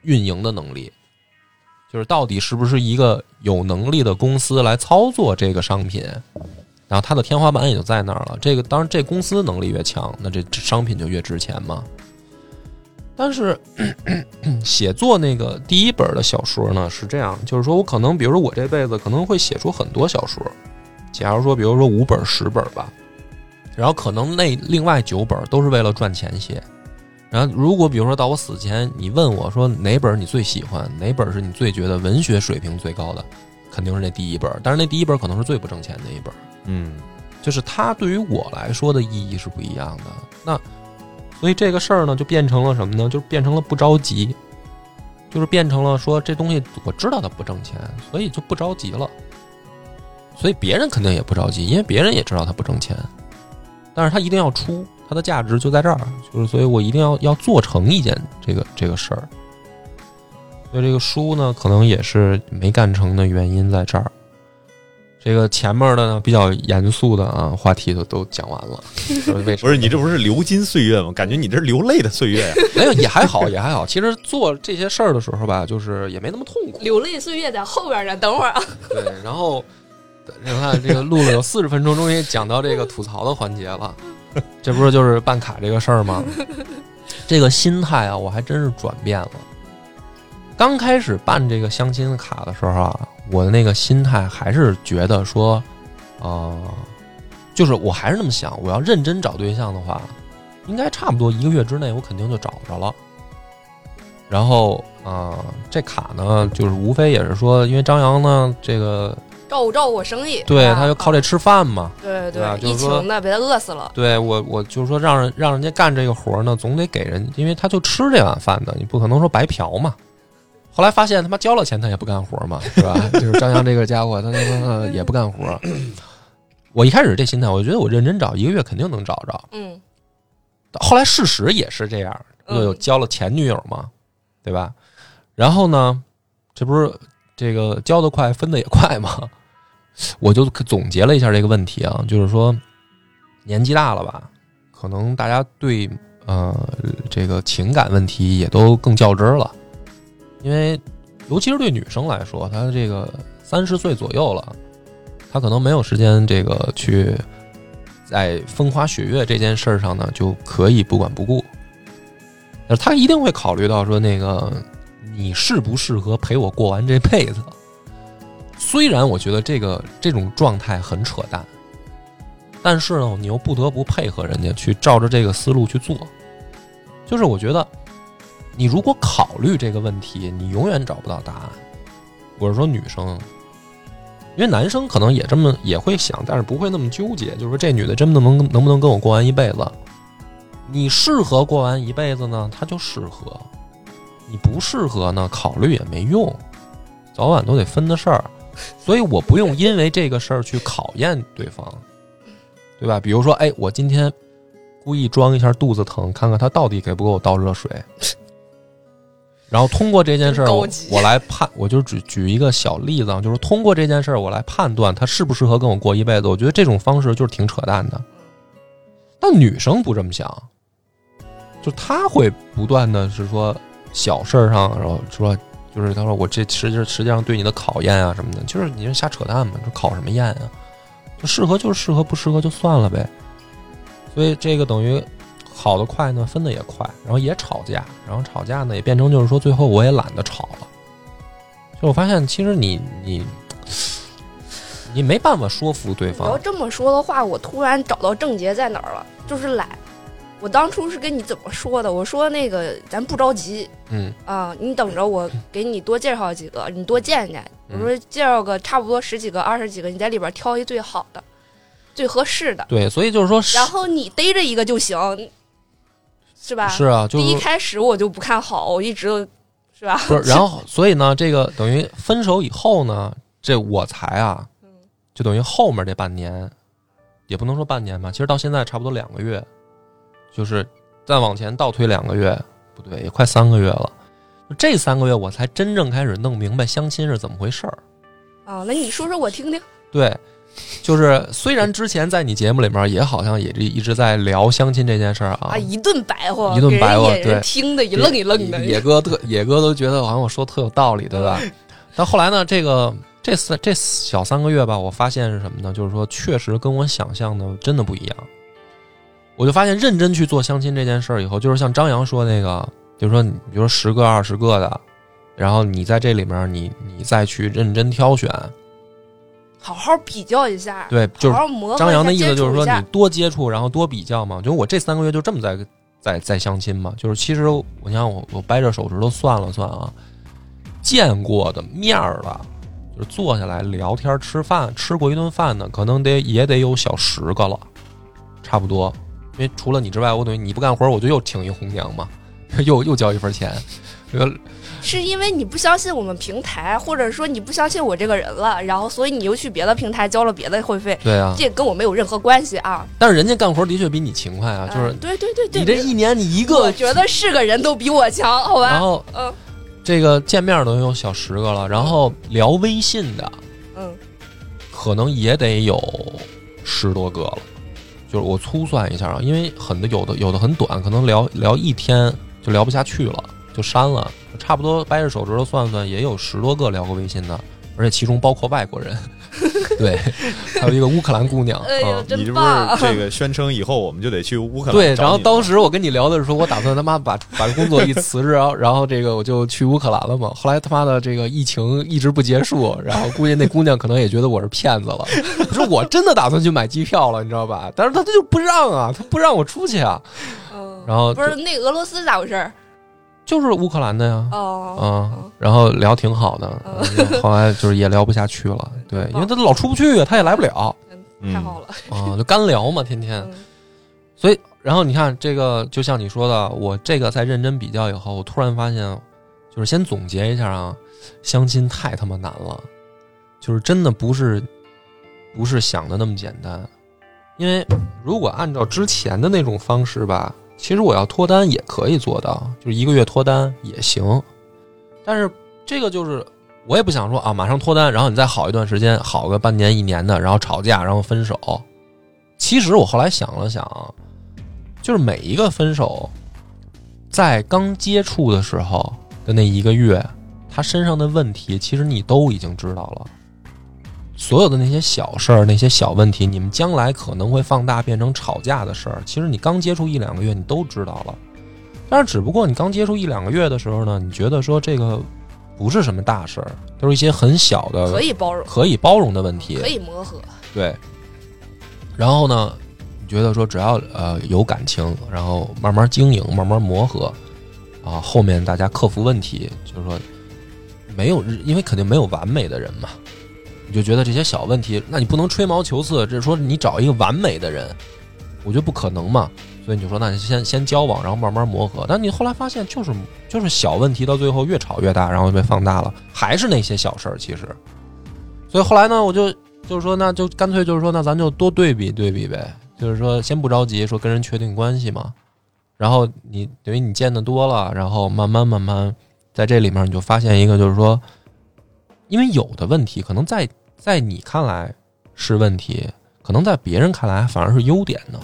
运营的能力，就是到底是不是一个有能力的公司来操作这个商品。然后它的天花板也就在那儿了。这个当然，这公司能力越强，那这商品就越值钱嘛。但是写作那个第一本的小说呢是这样，就是说我可能，比如说我这辈子可能会写出很多小说，假如说比如说五本十本吧，然后可能那另外九本都是为了赚钱写。然后如果比如说到我死前，你问我说哪本你最喜欢，哪本是你最觉得文学水平最高的，肯定是那第一本。但是那第一本可能是最不挣钱的一本。嗯就是它对于我来说的意义是不一样的。那所以这个事儿呢，就变成了什么呢？就变成了不着急，就是变成了说这东西我知道它不挣钱，所以就不着急了。所以别人肯定也不着急，因为别人也知道它不挣钱，但是它一定要出，它的价值就在这儿，就是所以我一定要要做成一件这个这个事儿。所以这个书呢，可能也是没干成的原因在这儿。这个前面的呢比较严肃的啊话题都都讲完了，为什么不是你这不是流金岁月吗？感觉你这是流泪的岁月呀。没有也还好也还好。其实做这些事儿的时候吧，就是也没那么痛苦。流泪岁月在后边呢，等会儿啊，对，然后你看这个录了有四十分钟，终于讲到这个吐槽的环节了。这不是就是办卡这个事儿吗？这个心态啊，我还真是转变了。刚开始办这个相亲卡的时候啊，我的那个心态还是觉得说，呃，就是我还是那么想，我要认真找对象的话，应该差不多一个月之内，我肯定就找着了。然后啊、这卡呢，就是无非也是说，因为张扬呢，这个照顾照顾我生意，对，他就靠这吃饭嘛。对对对，疫就是说情的被他饿死了。对我，我就是说让人让人家干这个活呢，总得给人，因为他就吃这碗饭的，你不可能说白嫖嘛。后来发现他妈交了钱他也不干活嘛，是吧？就是张扬这个家伙，他他妈也不干活。我一开始这心态，我觉得我认真找一个月肯定能找着。嗯后来事实也是这样，嗯又有交了前女友嘛，对吧？然后呢，这不是这个交的快，分的也快嘛？我就总结了一下这个问题啊，就是说年纪大了吧，可能大家对呃这个情感问题也都更较真了，因为尤其是对女生来说，她这个三十岁左右了，她可能没有时间这个去在风花雪月这件事儿上呢，就可以不管不顾。她一定会考虑到说，那个你适不适合陪我过完这辈子。虽然我觉得这个这种状态很扯淡，但是呢，你又不得不配合人家去照着这个思路去做。就是我觉得，你如果考虑这个问题，你永远找不到答案。我是说女生，因为男生可能也这么也会想，但是不会那么纠结。就是说这女的真的能能不能跟我过完一辈子？你适合过完一辈子呢，她就适合；你不适合呢，考虑也没用，早晚都得分的事儿。所以我不用因为这个事儿去考验对方，对吧？比如说，哎，我今天故意装一下肚子疼，看看他到底给不给我倒热水，然后通过这件事儿，我来判，我就举举一个小例子啊，就是通过这件事儿，我来判断他适不适合跟我过一辈子。我觉得这种方式就是挺扯淡的。但女生不这么想，就她会不断的是说小事儿上，然后说就是他说我这实际实际上对你的考验啊什么的，就是你是瞎扯淡嘛，这考什么验啊？就适合就是适合，不适合就算了呗。所以这个等于好的快呢，分的也快，然后也吵架，然后吵架呢也变成就是说最后我也懒得吵了。就我发现其实你你你没办法说服对方你要，这么说的话，我突然找到症结在哪儿了，就是懒。我当初是跟你怎么说的？我说那个咱不着急嗯啊，你等着我给你多介绍几个，你多见见。我嗯说介绍个差不多十几个、二十几个，你在里边挑一最好的、最合适的，对，所以就是说然后你逮着一个就行，是吧？是啊，就是第一开始我就不看好，我一直都是吧？不是，然后 所以呢，这个等于分手以后呢，这我才啊，就等于后面这半年，也不能说半年吧，其实到现在差不多两个月，就是再往前倒推两个月，不对，也快三个月了。就这三个月，我才真正开始弄明白相亲是怎么回事儿。啊，那你说说我听听。对，就是虽然之前在你节目里面也好像也一一直在聊相亲这件事儿啊啊，，一顿白话，一顿白话对听的一愣一愣的。野哥特野哥都觉得好像我说特有道理，对吧？但后来呢，这个这三这小三个月吧，我发现是什么呢？就是说，确实跟我想象的真的不一样。我就发现，认真去做相亲这件事儿以后，就是像张扬说那个，就是说，你比如说十个、二十个的，然后你在这里面，你你再去认真挑选，好好比较一下，对，就是好好磨合一下张扬的意思就是说，接触一下你多接触，然后多比较嘛。就是我这三个月就这么在在在相亲嘛。就是其实我你看我我掰着手指头算了算啊，见过的面儿的，就是坐下来聊天吃饭吃过一顿饭的，可能得也得有小十个了，差不多。因为除了你之外，我等于你不干活，我就又请一红娘嘛，又又交一份钱。这个是因为你不相信我们平台，或者说你不相信我这个人了，然后所以你又去别的平台交了别的会费，对啊，这跟我没有任何关系啊。但是人家干活的确比你勤快啊，就是嗯对对对对，你这一年你一个我，觉得是个人都比我强，好吧？然后嗯这个见面都有小十个了，然后聊微信的嗯，可能也得有十多个了。就是我粗算一下啊，因为很多有的有的很短，可能聊聊一天就聊不下去了，就删了。差不多掰着手指头算算，也有十多个聊过微信的，而且其中包括外国人。对，还有一个乌克兰姑娘。哎呦，嗯真你这不！是这个宣称以后我们就得去乌克兰对，然后当时我跟你聊的时候，我打算他妈把把工作一辞职，然后然后这个我就去乌克兰了嘛。后来他妈的这个疫情一直不结束，然后估计那姑娘可能也觉得我是骗子了。我说我真的打算去买机票了，你知道吧？但是他他就不让啊，他不让我出去啊。嗯，然后不是那俄罗斯咋回事儿？就是乌克兰的呀。哦，嗯，然后聊挺好的，嗯。后来就是也聊不下去了，对，因为他老出不去啊，他也来不了。嗯，太好了，啊，就干聊嘛，天天。嗯。所以，然后你看这个，就像你说的，我这个在认真比较以后，我突然发现，就是先总结一下啊，相亲太他妈难了，就是真的不是不是想的那么简单。因为如果按照之前的那种方式吧，其实我要脱单也可以做到，就是一个月脱单也行。但是这个就是我也不想说啊，马上脱单，然后你再好一段时间，好个半年一年的，然后吵架，然后分手。其实我后来想了想，就是每一个分手，在刚接触的时候的那一个月，他身上的问题，其实你都已经知道了。所有的那些小事儿、那些小问题，你们将来可能会放大变成吵架的事儿。其实你刚接触一两个月，你都知道了。但是只不过你刚接触一两个月的时候呢，你觉得说这个不是什么大事儿，都是一些很小的可以包容，可以包容的问题。可以磨合，对。然后呢，你觉得说只要呃有感情，然后慢慢经营，慢慢磨合，啊，后面大家克服问题，就是说没有，因为肯定没有完美的人嘛。你就觉得这些小问题，那你不能吹毛求疵，这是说你找一个完美的人，我觉得不可能嘛。所以你就说，那你先先交往，然后慢慢磨合。但你后来发现，就是就是小问题，到最后越吵越大，然后就被放大了，还是那些小事儿。其实，所以后来呢，我就就是说，那就干脆就是说，那咱就多对比对比呗。就是说，先不着急说跟人确定关系嘛，然后你等于你见的多了，然后慢慢慢慢在这里面你就发现一个，就是说，因为有的问题可能在在你看来是问题，可能在别人看来反而是优点呢，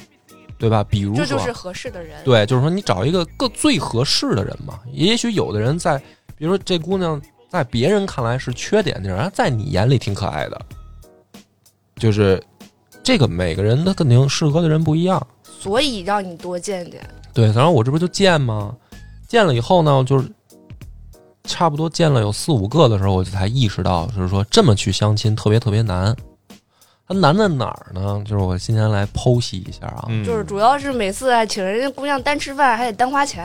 对吧？比如说，这就是合适的人。对，就是说你找一个个最合适的人嘛。也许有的人在，比如说这姑娘在别人看来是缺点的人，在你眼里挺可爱的，就是这个每个人他肯定适合的人不一样。所以让你多见见。对，然后我这不就见吗？见了以后呢，就是差不多见了有四五个的时候，我就才意识到，就是说这么去相亲特别特别难。它难在哪儿呢？就是我今天来剖析一下啊。嗯就是主要是每次还请人家姑娘单吃饭还得单花钱，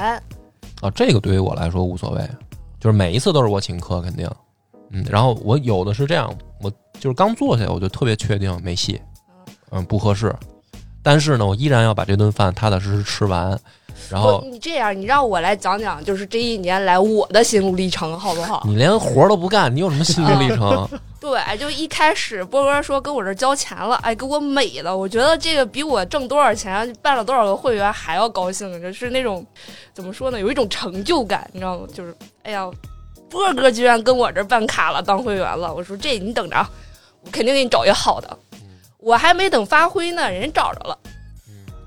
啊，这个对于我来说无所谓，就是每一次都是我请客，肯定。嗯，然后我有的是这样，我就是刚坐下，我就特别确定没戏，嗯，不合适。但是呢，我依然要把这顿饭踏踏实实吃完。然后，你这样，你让我来讲讲，就是这一年来我的心路历程，好不好？你连活儿都不干，你有什么心路历程？对，就一开始波哥说跟我这儿交钱了，哎，给我美的，我觉得这个比我挣多少钱、办了多少个会员还要高兴，就是那种怎么说呢，有一种成就感，你知道吗？就是哎呀，波哥居然跟我这儿办卡了，当会员了，我说这你等着啊，我肯定给你找一个好的。我还没等发挥呢，人家找着了，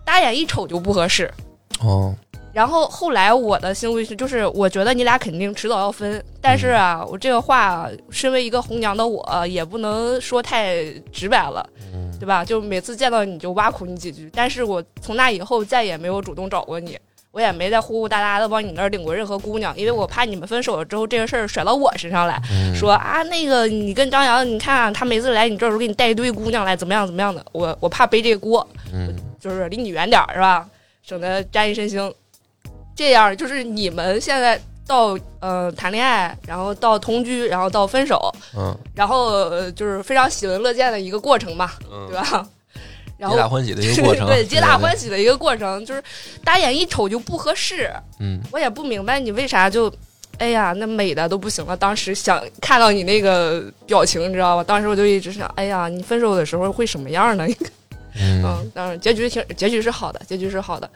大眼一瞅就不合适。哦，然后后来我的心路历程就是，我觉得你俩肯定迟早要分，但是啊，我这个话，身为一个红娘的我，也不能说太直白了，嗯对吧？就每次见到你就挖苦你几句，但是我从那以后再也没有主动找过你，我也没再呼呼哒哒的往你那儿领过任何姑娘，因为我怕你们分手了之后这个事儿甩到我身上来，嗯说啊那个你跟张扬，你看、啊、他每次来你这儿都给你带一堆姑娘来，怎么样怎么样的，我我怕背这个锅，嗯就是离你远点儿是吧？省得沾一身腥。这样就是你们现在到呃谈恋爱，然后到同居，然后到分手，嗯然后、呃、就是非常喜闻乐见的一个过程嘛，嗯对，吧？然后皆后大欢喜的一个过程，对，皆大欢喜的一个过程，就是打眼一瞅就不合适。嗯我也不明白你为啥就，哎呀，那美的都不行了。当时想看到你那个表情，你知道吧？当时我就一直想，哎呀，你分手的时候会什么样呢？嗯嗯，当然结局挺结局是好的，结局是好的。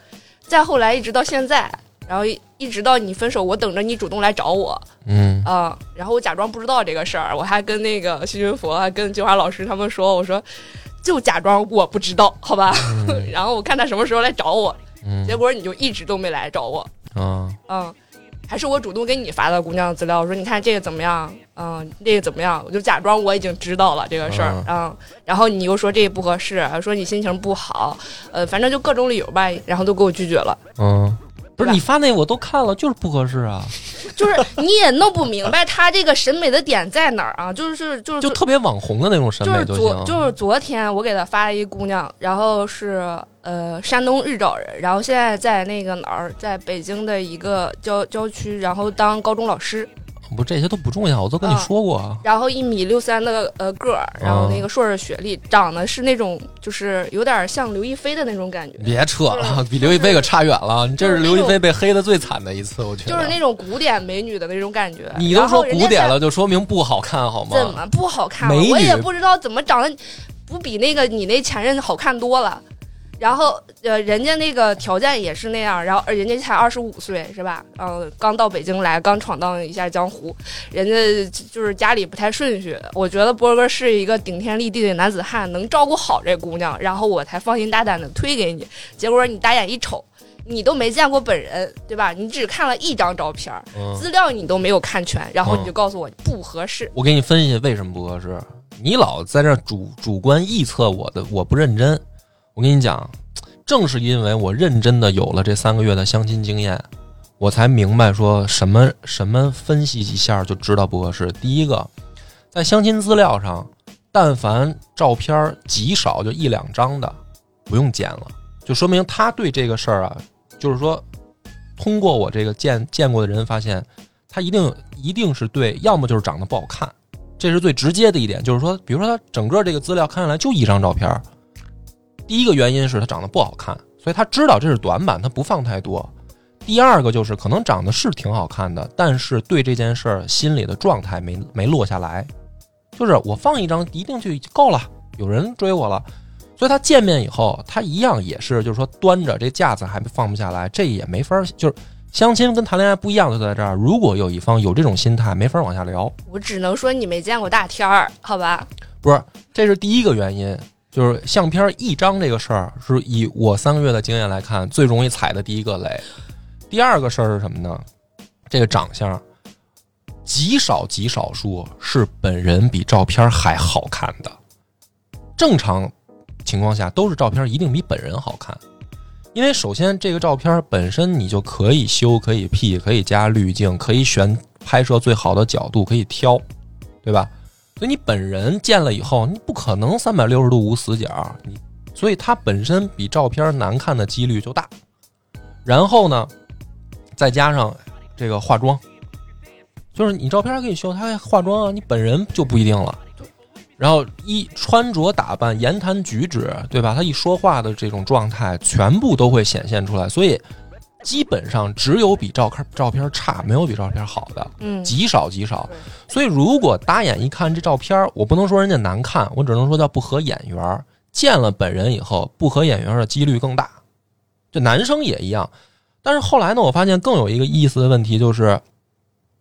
再后来一直到现在，然后一一直到你分手，我等着你主动来找我嗯啊、然后我假装不知道这个事儿，我还跟那个徐云佛、还跟金华老师他们说，我说就假装我不知道，好吧？然后我看他什么时候来找我，嗯结果你就一直都没来找我，嗯嗯。还是我主动给你发的姑娘资料，我说你看这个怎么样？嗯，这个怎么样？我就假装我已经知道了这个事儿，嗯，然后你又说这个不合适，说你心情不好，呃，反正就各种理由吧，然后都给我拒绝了。嗯，不不是你发那我都看了，就是不合适啊，就是你也弄不明白他这个审美的点在哪儿啊？就是就是就特别网红的那种审就是美就是。昨就是昨天我给他发了一姑娘，然后是呃山东日照人，然后现在在那个哪儿，在北京的一个郊郊区，然后当高中老师，不，这些都不重要，我都跟你啊说过啊。然后一米六三的呃个儿，然后那哦个硕士学历，长得是那种就是有点像刘亦菲的那种感觉，别扯了，比刘亦菲可差远了。你这是刘亦菲被黑的最惨的一次，我觉得。就是那种古典美女的那种感觉。你都说古典了，就说明不好看好吗？怎么不好看我也不知道怎么长得不比那个你那前任好看多了。然后呃，人家那个条件也是那样，然后呃人家才二十五岁是吧？呃，刚到北京来，刚闯荡一下江湖，人家就是家里不太顺序。我觉得波哥是一个顶天立地的男子汉，能照顾好这姑娘，然后我才放心大胆的推给你。结果你大眼一瞅，你都没见过本人，对吧？你只看了一张照片，嗯，资料你都没有看全，然后你嗯就告诉我不合适。我给你分析为什么不合适。你老在这主主观臆测我的，我不认真。我跟你讲，正是因为我认真的有了这三个月的相亲经验，我才明白说什么什么分析一下就知道不合适。第一个，在相亲资料上，但凡照片极少就一两张的，不用剪了，就说明他对这个事儿啊，就是说，通过我这个见见过的人发现，他一定一定是对，要么就是长得不好看，这是最直接的一点，就是说，比如说他整个这个资料看下来就一张照片，第一个原因是他长得不好看，所以他知道这是短板，他不放太多。第二个就是可能长得是挺好看的，但是对这件事儿心里的状态没没落下来，就是我放一张一定就够了，有人追我了，所以他见面以后，他一样也是就是说端着这架子还放不下来，这也没法儿就是相亲跟谈恋爱不一样，就在这儿，如果有一方有这种心态，没法儿往下聊。我只能说你没见过大天儿，好吧？不是，这是第一个原因，就是相片一张这个事儿，是以我三个月的经验来看，最容易踩的第一个雷。第二个事儿是什么呢？这个长相，极少极少数是本人比照片还好看的。正常情况下都是照片一定比本人好看，因为首先这个照片本身你就可以修、可以 P、可以加滤镜、可以选拍摄最好的角度、可以挑，对吧？所以你本人见了以后，你不可能三百六十度无死角，你所以它本身比照片难看的几率就大。然后呢，再加上这个化妆，就是你照片可以修，他化妆啊，你本人就不一定了。然后一穿着打扮、言谈举止，对吧？他一说话的这种状态，全部都会显现出来。所以基本上只有比照片照片差，没有比照片好的。嗯，极少极少。所以如果打眼一看这照片，我不能说人家难看，我只能说叫不合眼缘。见了本人以后，不合眼缘的几率更大。这男生也一样。但是后来呢，我发现更有一个意思的问题就是，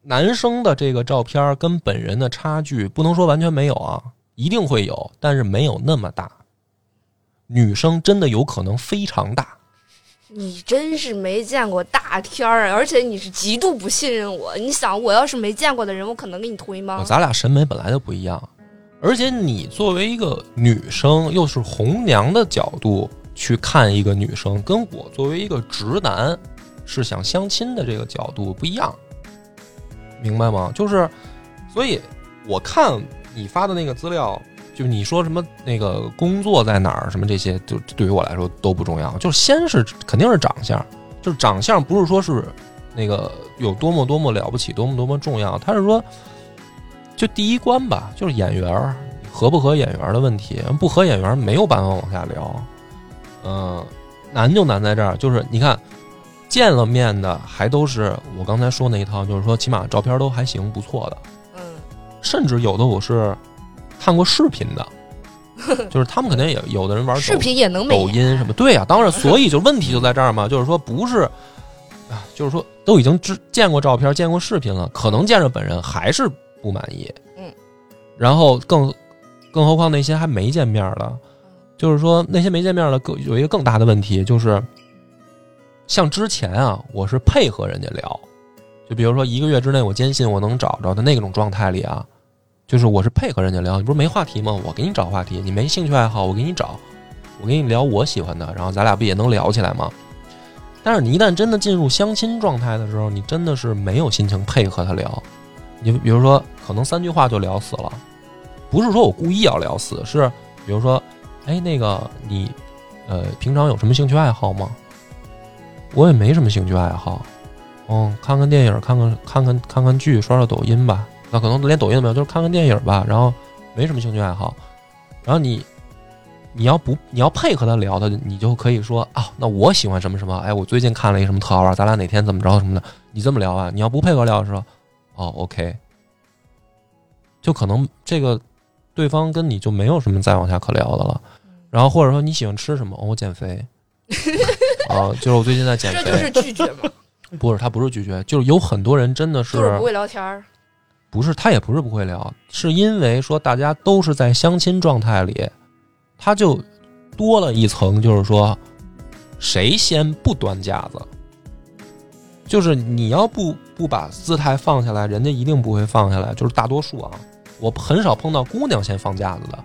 男生的这个照片跟本人的差距，不能说完全没有啊，一定会有，但是没有那么大。女生真的有可能非常大。你真是没见过大天儿，而且你是极度不信任我。你想，我要是没见过的人，我可能给你推吗？咱俩审美本来就不一样，而且你作为一个女生，又是红娘的角度去看一个女生，跟我作为一个直男是想相亲的这个角度不一样，明白吗？就是，所以我看你发的那个资料，就你说什么那个工作在哪儿，什么这些，就对于我来说都不重要，就是先是肯定是长相，就是长相不是说是那个有多么多么了不起，多么多么重要，他是说。就第一关吧，就是眼缘合不合眼缘的问题，不合眼缘没有办法往下聊。嗯、难就难在这儿，就是你看见了面的还都是我刚才说那一套，就是说起码照片都还行，不错的，嗯，甚至有的我是看过视频的，就是他们肯定也有的人玩抖视频也能抖音什么，对呀、当然，所以就问题就在这儿嘛，就是说不是啊，就是说都已经知见过照片、见过视频了，可能见着本人还是不满意，嗯，然后更更何况那些还没见面的，就是说那些没见面的更有一个更大的问题，就是像之前啊，我是配合人家聊，就比如说一个月之内我坚信我能找着的那种状态里啊，就是我是配合人家聊，你不是没话题吗？我给你找话题，你没兴趣爱好，我给你找，我给你聊我喜欢的，然后咱俩不也能聊起来吗？但是你一旦真的进入相亲状态的时候，你真的是没有心情配合他聊。你比如说，可能三句话就聊死了，不是说我故意要聊死，是比如说，哎，那个你，呃，平常有什么兴趣爱好吗？我也没什么兴趣爱好，嗯，看看电影，看看看看看看剧，刷刷抖音吧。那可能连抖音都没有，就是看看电影吧。然后没什么兴趣爱好，然后你。你要不你要配合他聊的，你就可以说啊，那我喜欢什么什么，哎，我最近看了一什么特好玩，咱俩哪天怎么着什么的，你这么聊啊？你要不配合聊，的时候哦，OK，就可能这个对方跟你就没有什么再往下可聊的了。然后或者说你喜欢吃什么？我减肥啊，就是我最近在减肥。这就是拒绝吗？不是，他不是拒绝，就是有很多人真的是就是不会聊天儿。不是，他也不是不会聊，是因为说大家都是在相亲状态里。他就多了一层，就是说，谁先不端架子，就是你要不不把姿态放下来，人家一定不会放下来。就是大多数啊，我很少碰到姑娘先放架子的，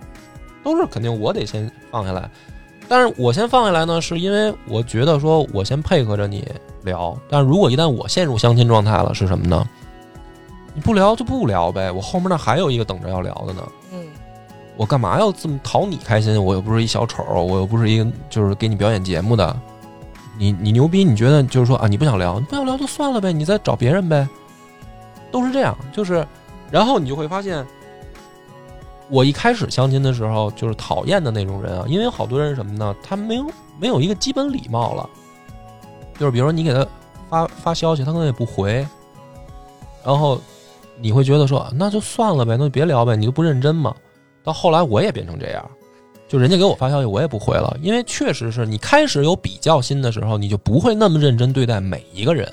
都是肯定我得先放下来。但是我先放下来呢，是因为我觉得说我先配合着你聊。但如果一旦我陷入相亲状态了，是什么呢？你不聊就不聊呗，我后面那还有一个等着要聊的呢。嗯。我干嘛要这么讨你开心？我又不是一小丑，我又不是一个就是给你表演节目的。你你牛逼？你觉得就是说啊，你不想聊，你不想聊就算了呗，你再找别人呗。都是这样，就是，然后你就会发现，我一开始相亲的时候就是讨厌的那种人啊，因为好多人什么呢？他没有没有一个基本礼貌了，就是比如说你给他发发消息，他可能也不回，然后你会觉得说那就算了呗，那就别聊呗，你都不认真嘛。到后来我也变成这样，就人家给我发消息我也不回了，因为确实是你开始有比较心的时候，你就不会那么认真对待每一个人。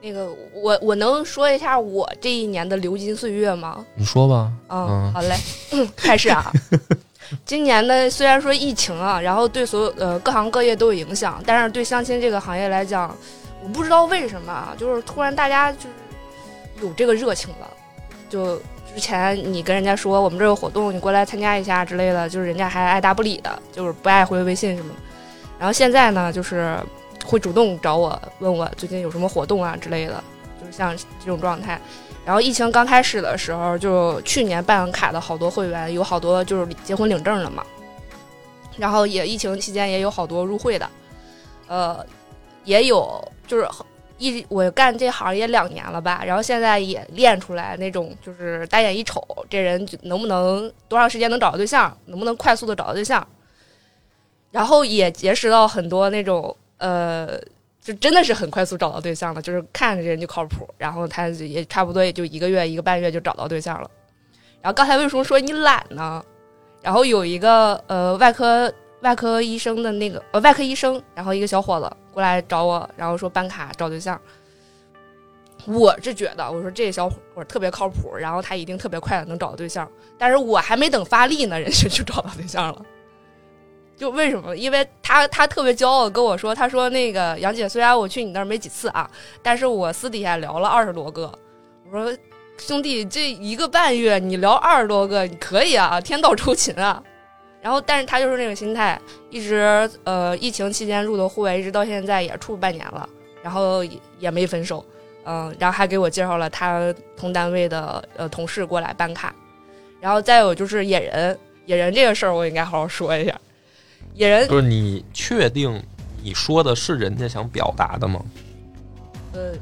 那个我我能说一下我这一年的流金岁月吗？你说吧。嗯，好嘞，开始啊。今年呢，虽然说疫情啊，然后对所有呃各行各业都有影响，但是对相亲这个行业来讲，我不知道为什么啊，就是突然大家就是有这个热情了，就。之前你跟人家说我们这有活动，你过来参加一下之类的，就是人家还爱答不理的，就是不爱回微信什么的。然后现在呢，就是会主动找我，问我最近有什么活动啊之类的，就是像这种状态。然后疫情刚开始的时候，就去年办卡的好多会员，有好多就是结婚领证了嘛。然后也疫情期间也有好多入会的，呃，也有就是。一我干这行也两年了吧，然后现在也练出来那种就是单眼一瞅，这人能不能多长时间能找到对象，能不能快速的找到对象，然后也结识到很多那种呃，就真的是很快速找到对象的，就是看着这人就靠谱，然后他也差不多也就一个月一个半月就找到对象了。然后刚才为什么说你懒呢？然后有一个呃外科外科医生的那个呃外科医生，然后一个小伙子。过来找我，然后说办卡找对象。我是觉得，我说这小伙特别靠谱，然后他一定特别快的能找到对象。但是我还没等发力呢，人家就找到对象了。就为什么？因为他他特别骄傲跟我说，他说那个杨姐，虽然我去你那儿没几次啊，但是我私底下聊了二十多个。我说兄弟，这一个半月你聊二十多个，你可以啊，天道酬勤啊。然后，但是他就是那种心态，一直呃，疫情期间入的户外，一直到现在也处半年了，然后也也没分手，嗯，然后还给我介绍了他同单位的呃同事过来办卡，然后再有就是野人，野人这个事儿我应该好好说一下，野人就是你确定你说的是人家想表达的吗？呃，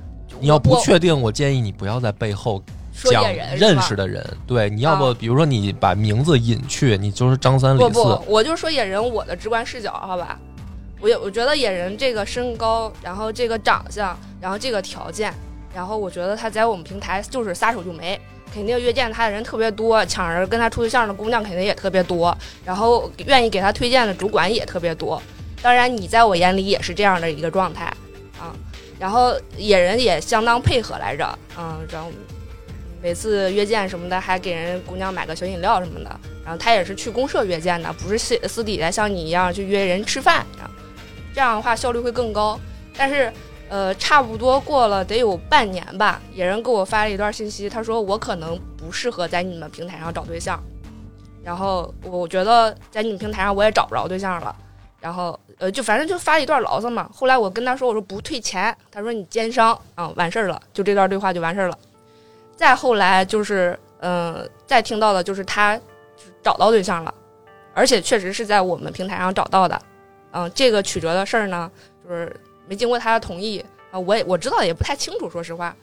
你要不确定，我建议你不要在背后。讲认识的人，对，你要不比如说你把名字隐去，你就是张三李四。不不，我就说野人，我的直观视角，好吧？我我觉得野人这个身高，然后这个长相，然后这个条件，然后我觉得他在我们平台就是撒手就没，肯定约见他的人特别多，抢着跟他处对象的姑娘肯定也特别多，然后愿意给他推荐的主管也特别多。当然，你在我眼里也是这样的一个状态啊。然后野人也相当配合来着，嗯，然后。每次约见什么的，还给人姑娘买个小饮料什么的。然后他也是去公社约见的，不是私私底下像你一样去约人吃饭。这样的话效率会更高。但是，呃，差不多过了得有半年吧，野人给我发了一段信息，他说我可能不适合在你们平台上找对象。然后我觉得在你们平台上我也找不着对象了。然后呃，就反正就发了一段牢骚嘛。后来我跟他说，我说不退钱，他说你奸商啊，完事儿了，就这段对话就完事儿了。再后来就是，嗯、再听到的就是他找到对象了，而且确实是在我们平台上找到的。嗯、这个曲折的事儿呢，就是没经过他的同意啊、我也我知道也不太清楚，说实话，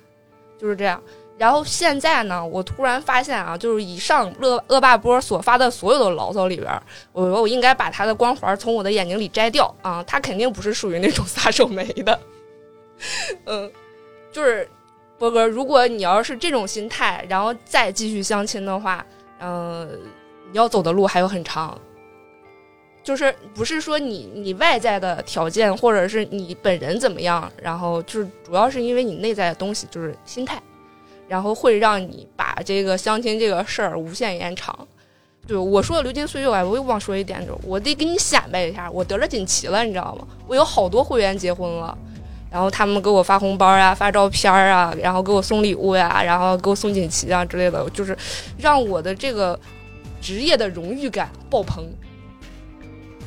就是这样。然后现在呢，我突然发现啊，就是以上恶恶霸波所发的所有的牢骚里边儿，我我应该把他的光环从我的眼睛里摘掉啊，他肯定不是属于那种撒手没的。嗯，就是波哥，如果你要是这种心态，然后再继续相亲的话，嗯、你要走的路还有很长。就是不是说你你外在的条件，或者是你本人怎么样，然后就是主要是因为你内在的东西，就是心态，然后会让你把这个相亲这个事儿无限延长。对我说的流金岁月，我又忘说一点，就我得给你显摆一下，我得了锦旗了，你知道吗？我有好多会员结婚了，然后他们给我发红包啊、发照片啊，然后给我送礼物呀，然后给我送锦旗啊之类的，就是让我的这个职业的荣誉感爆棚。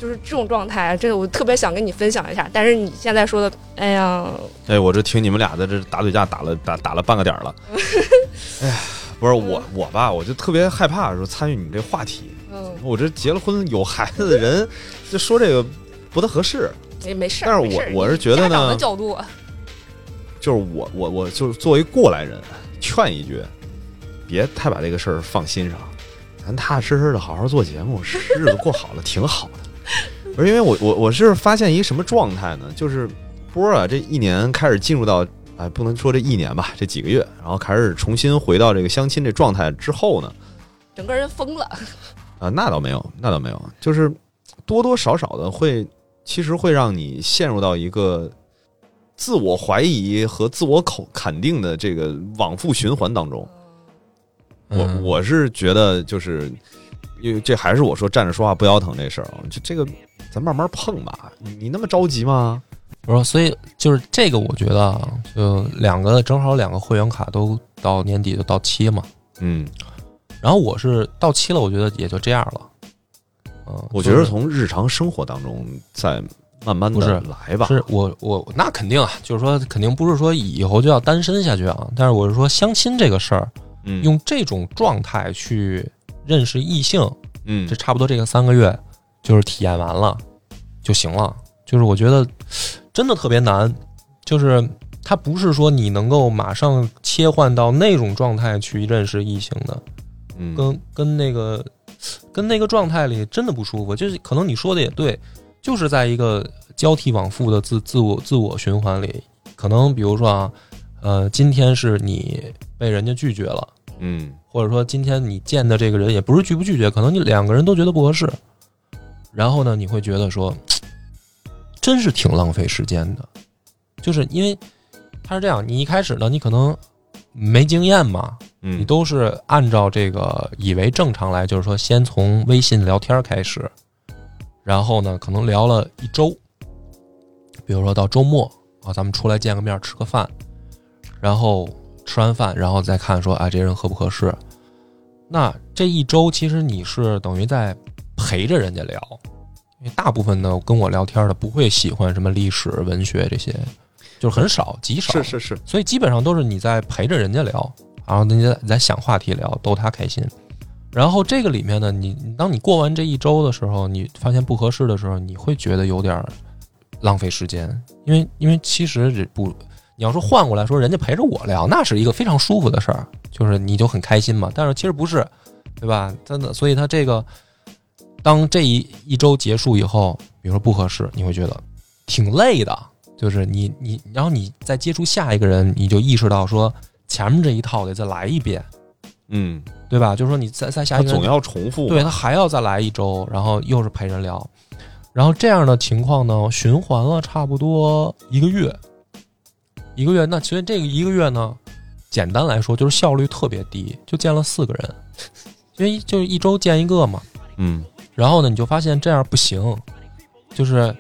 就是这种状态，这个我特别想跟你分享一下。但是你现在说的，哎呀，哎，我这听你们俩在这打嘴架打了打打了半个点了。哎呀，不是我我吧，我就特别害怕说参与你们这话题。嗯，我这结了婚有孩子的人，就说这个不太合适。没没事。但是我我是觉得呢角度，就是我我我就是作为过来人，劝一句，别太把这个事儿放心上，咱踏踏实实的好好做节目，日子过好了挺好的。不是因为我我我是发现一个什么状态呢？就是波儿啊，这一年开始进入到哎，不能说这一年吧，这几个月，然后开始重新回到这个相亲这状态之后呢，整个人疯了。啊，那倒没有，那倒没有，就是多多少少的会，其实会让你陷入到一个自我怀疑和自我口肯定的这个往复循环当中。我嗯我是觉得，就是因为这还是我说站着说话不腰疼这事儿啊，就这个咱慢慢碰吧。你你那么着急吗？我说，所以就是这个，我觉得啊，就两个正好两个会员卡都到年底就到期嘛。嗯，然后我是到期了，我觉得也就这样了。嗯，我觉得从日常生活当中再慢慢的来吧。是我我那肯定啊，就是说肯定不是说以后就要单身下去啊，但是我是说相亲这个事儿，嗯，用这种状态去认识异性，嗯这差不多这个三个月就是体验完了就行了。就是我觉得真的特别难，就是它不是说你能够马上切换到那种状态去认识异性的，嗯跟跟那个跟那个状态里真的不舒服。就是可能你说的也对，就是在一个交替往复的自自我自我循环里，可能比如说啊，呃，今天是你被人家拒绝了。嗯或者说今天你见的这个人也不是拒不拒绝，可能你两个人都觉得不合适，然后呢，你会觉得说，真是挺浪费时间的，就是因为他是这样，你一开始呢，你可能没经验嘛，嗯，你都是按照这个以为正常来，就是说先从微信聊天开始，然后呢，可能聊了一周，比如说到周末啊，咱们出来见个面吃个饭，然后吃完饭，然后再看说啊这人合不合适。那这一周其实你是等于在陪着人家聊，因为大部分的跟我聊天的不会喜欢什么历史、文学这些，就是很少极少。是是是，所以基本上都是你在陪着人家聊，然后你在你在想话题聊，逗他开心。然后这个里面呢，你你当你过完这一周的时候，你发现不合适的时候，你会觉得有点儿浪费时间，因为因为其实这不，你要说换过来说，人家陪着我聊，那是一个非常舒服的事儿，就是你就很开心嘛。但是其实不是，对吧？真的，所以他这个当这一一周结束以后，比如说不合适，你会觉得挺累的，就是你你，然后你再接触下一个人，你就意识到说前面这一套得再来一遍，嗯，对吧？就是说你再再下一个人，总要重复，对他还要再来一周，然后又是陪人聊，然后这样的情况呢，循环了差不多一个月，一个月。那其实这个一个月呢，简单来说就是效率特别低，就见了四个人，因为就是一周见一个嘛。嗯然后呢，你就发现这样不行，就是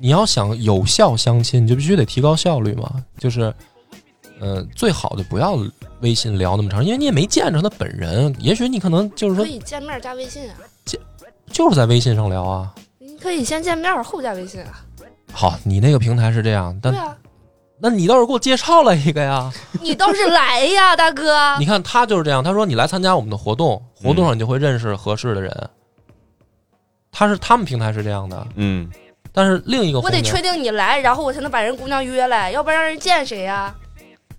你要想有效相亲，你就必须得提高效率嘛。就是，呃，最好就不要微信聊那么长，因为你也没见着他本人，也许你可能就是说可以见面加微信啊。见就是在微信上聊啊。你可以先见面后加微信啊。好，你那个平台是这样，但对啊，那你倒是给我介绍了一个呀。你倒是来呀，大哥。你看他就是这样，他说你来参加我们的活动，活动上你就会认识合适的人。他是他们平台是这样的，嗯，但是另一个我得确定你来，然后我才能把人姑娘约来，要不然让人见谁呀？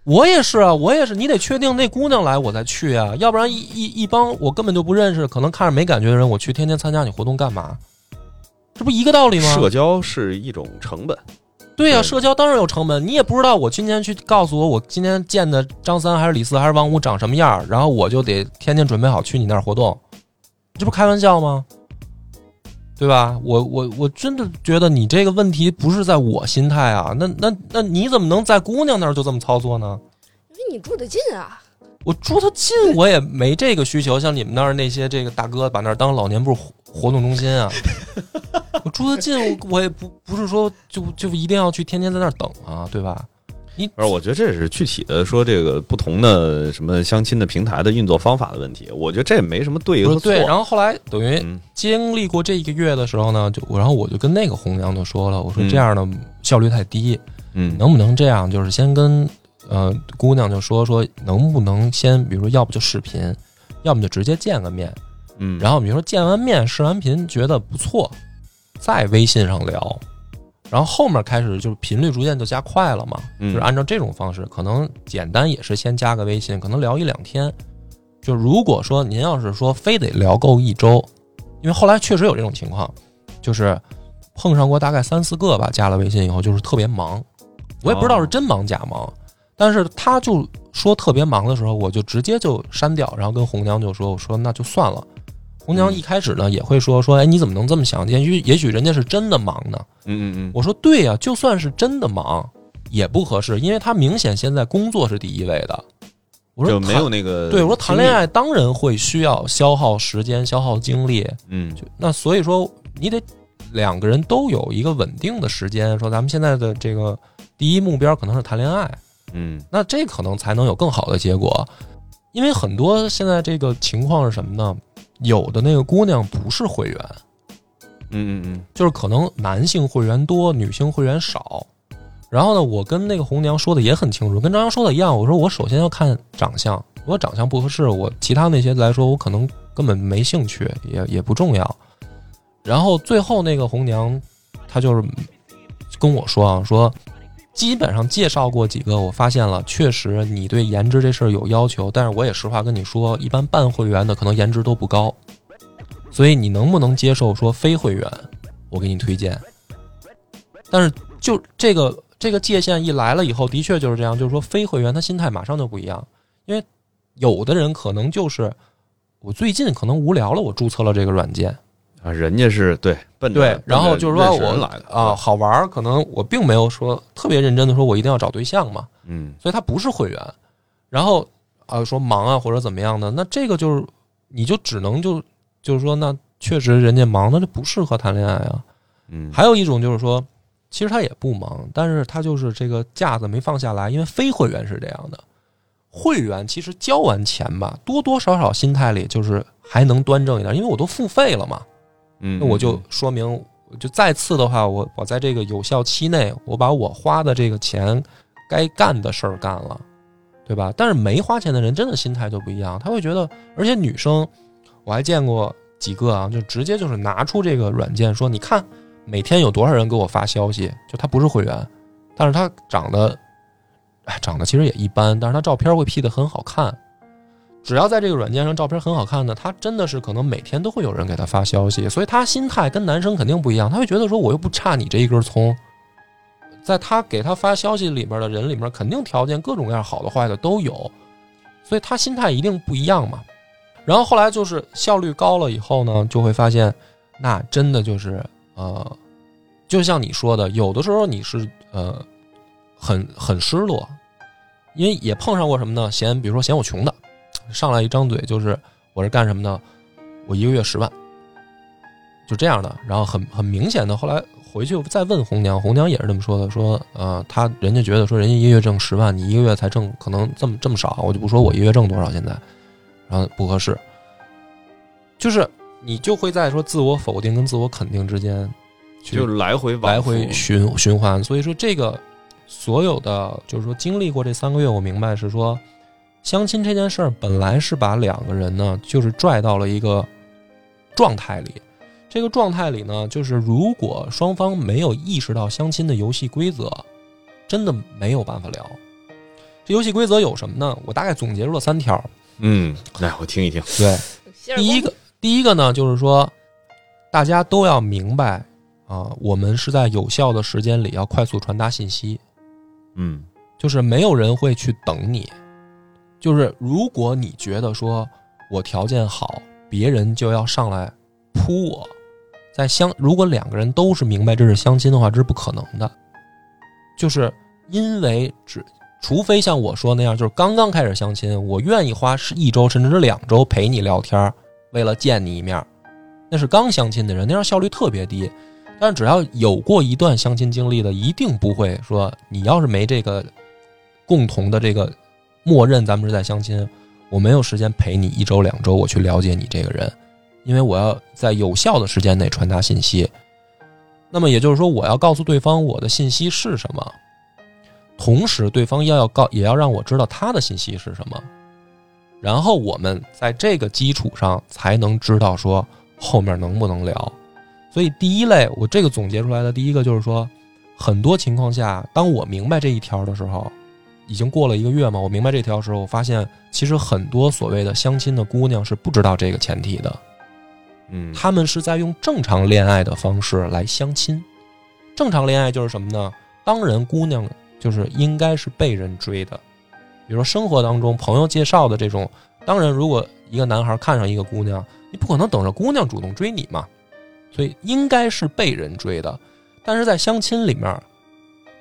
我也是啊，我也是，你得确定那姑娘来我再去啊，要不然一一一帮我根本就不认识，可能看着没感觉的人，我去天天参加你活动干嘛？这不一个道理吗？社交是一种成本，对呀、对社交当然有成本，你也不知道我今天去告诉我我今天见的张三还是李四还是王五长什么样，然后我就得天天准备好去你那儿活动，这不开玩笑吗？对吧？我我我真的觉得你这个问题不是在我心态啊，那那那你怎么能在姑娘那儿就这么操作呢？因为你住得近啊。我住得近，我也没这个需求。像你们那儿那些这个大哥，把那儿当老年部活活动中心啊。我住得近，我我也不不是说就就一定要去天天在那儿等啊，对吧？你不是，我觉得这是具体的说这个不同的什么相亲的平台的运作方法的问题。我觉得这也没什么对和错。不对，然后后来等于嗯经历过这一个月的时候呢，就然后我就跟那个红娘就说了，我说嗯这样的效率太低，嗯，能不能这样？就是先跟呃姑娘就说说，能不能先比如说，要不就视频，要么就直接见个面。嗯，然后比如说见完面视完频觉得不错，在微信上聊，然后后面开始就是频率逐渐就加快了嘛，嗯就是按照这种方式，可能简单也是先加个微信，可能聊一两天。就如果说您要是说非得聊够一周，因为后来确实有这种情况，就是碰上过大概三四个吧，加了微信以后就是特别忙，我也不知道是真忙假忙，但是他就说特别忙的时候，我就直接就删掉，然后跟红娘就说：“我说那就算了。”红娘一开始呢也会说说：“哎，你怎么能这么想？也许也许人家是真的忙呢。嗯嗯嗯”我说：“对呀、就算是真的忙，也不合适，因为他明显现在工作是第一位的。”我嗯，说：“就没有那个对，我说谈恋爱当然会需要消耗时间、消耗精力，嗯，就那所以说你得两个人都有一个稳定的时间。说咱们现在的这个第一目标可能是谈恋爱，嗯那这可能才能有更好的结果。因为很多现在这个情况是什么呢？有的那个姑娘不是会员，嗯嗯嗯就是可能男性会员多，女性会员少。然后呢，我跟那个红娘说的也很清楚，跟张扬说的一样。我说我首先要看长相，如果长相不合适，我其他那些来说，我可能根本没兴趣，也也不重要。然后最后那个红娘，她就是跟我说啊，说基本上介绍过几个，我发现了，确实你对颜值这事儿有要求，但是我也实话跟你说，一般办会员的可能颜值都不高，所以你能不能接受说非会员，我给你推荐。但是就这个这个界限一来了以后，的确就是这样，就是说非会员他心态马上就不一样，因为有的人可能就是我最近可能无聊了，我注册了这个软件，啊，人家是对奔着对，然后就是说我啊，好玩儿，可能我并没有说特别认真的说我一定要找对象嘛，嗯所以他不是会员，然后啊说忙啊或者怎么样的，那这个就是你就只能就就是说那确实人家忙，那就不适合谈恋爱啊。嗯，还有一种就是说，其实他也不忙，但是他就是这个架子没放下来，因为非会员是这样的。会员其实交完钱吧，多多少少心态里就是还能端正一点，因为我都付费了嘛，嗯那我就说明，就再次的话，我我在这个有效期内，我把我花的这个钱该干的事儿干了，对吧？但是没花钱的人真的心态就不一样，他会觉得，而且女生我还见过几个啊，就直接就是拿出这个软件说，你看每天有多少人给我发消息，就他不是会员，但是他长得，哎，长得其实也一般，但是他照片会 P 的很好看。只要在这个软件上照片很好看的，他真的是可能每天都会有人给他发消息，所以他心态跟男生肯定不一样，他会觉得说我又不差你这一根葱，在他给他发消息里边的人里面，肯定条件各种各样好的坏的都有，所以他心态一定不一样嘛。然后后来就是效率高了以后呢，就会发现，那真的就是呃，就像你说的，有的时候你是呃很很失落，因为也碰上过什么呢？嫌比如说嫌我穷的，上来一张嘴就是我是干什么的，我一个月十万，就这样的。然后很很明显的，后来回去再问红娘，红娘也是这么说的，说呃，他人家觉得说人家一个月挣十万，你一个月才挣可能这么这么少，我就不说我一个月挣多少现在，然后不合适，就是你就会在说自我否定跟自我肯定之间就来回来回循循环。所以说，这个所有的就是说经历过这三个月，我明白是说，相亲这件事儿本来是把两个人呢，就是拽到了一个状态里。这个状态里呢，就是如果双方没有意识到相亲的游戏规则，真的没有办法聊。这游戏规则有什么呢？我大概总结出了三条。嗯，来我听一听。对，第一个，第一个呢，就是说，大家都要明白啊，我们是在有效的时间里要快速传达信息，嗯就是没有人会去等你。就是如果你觉得说我条件好，别人就要上来扑我，在相如果两个人都是明白这是相亲的话，这是不可能的。就是因为只除非像我说那样，就是刚刚开始相亲，我愿意花是一周甚至是两周陪你聊天，为了见你一面，那是刚相亲的人，那样效率特别低。但是只要有过一段相亲经历的，一定不会说你要是没这个共同的这个默认，咱们是在相亲，我没有时间陪你一周两周，我去了解你这个人，因为我要在有效的时间内传达信息。那么也就是说，我要告诉对方我的信息是什么，同时对方要要告也要让我知道他的信息是什么，然后我们在这个基础上才能知道说后面能不能聊。所以第一类，我这个总结出来的第一个就是说，很多情况下，当我明白这一条的时候，已经过了一个月嘛，我明白这条时候，我发现其实很多所谓的相亲的姑娘是不知道这个前提的。嗯，他们是在用正常恋爱的方式来相亲。正常恋爱就是什么呢？当然，姑娘就是应该是被人追的，比如说生活当中朋友介绍的这种。当然，如果一个男孩看上一个姑娘，你不可能等着姑娘主动追你嘛，所以应该是被人追的。但是在相亲里面，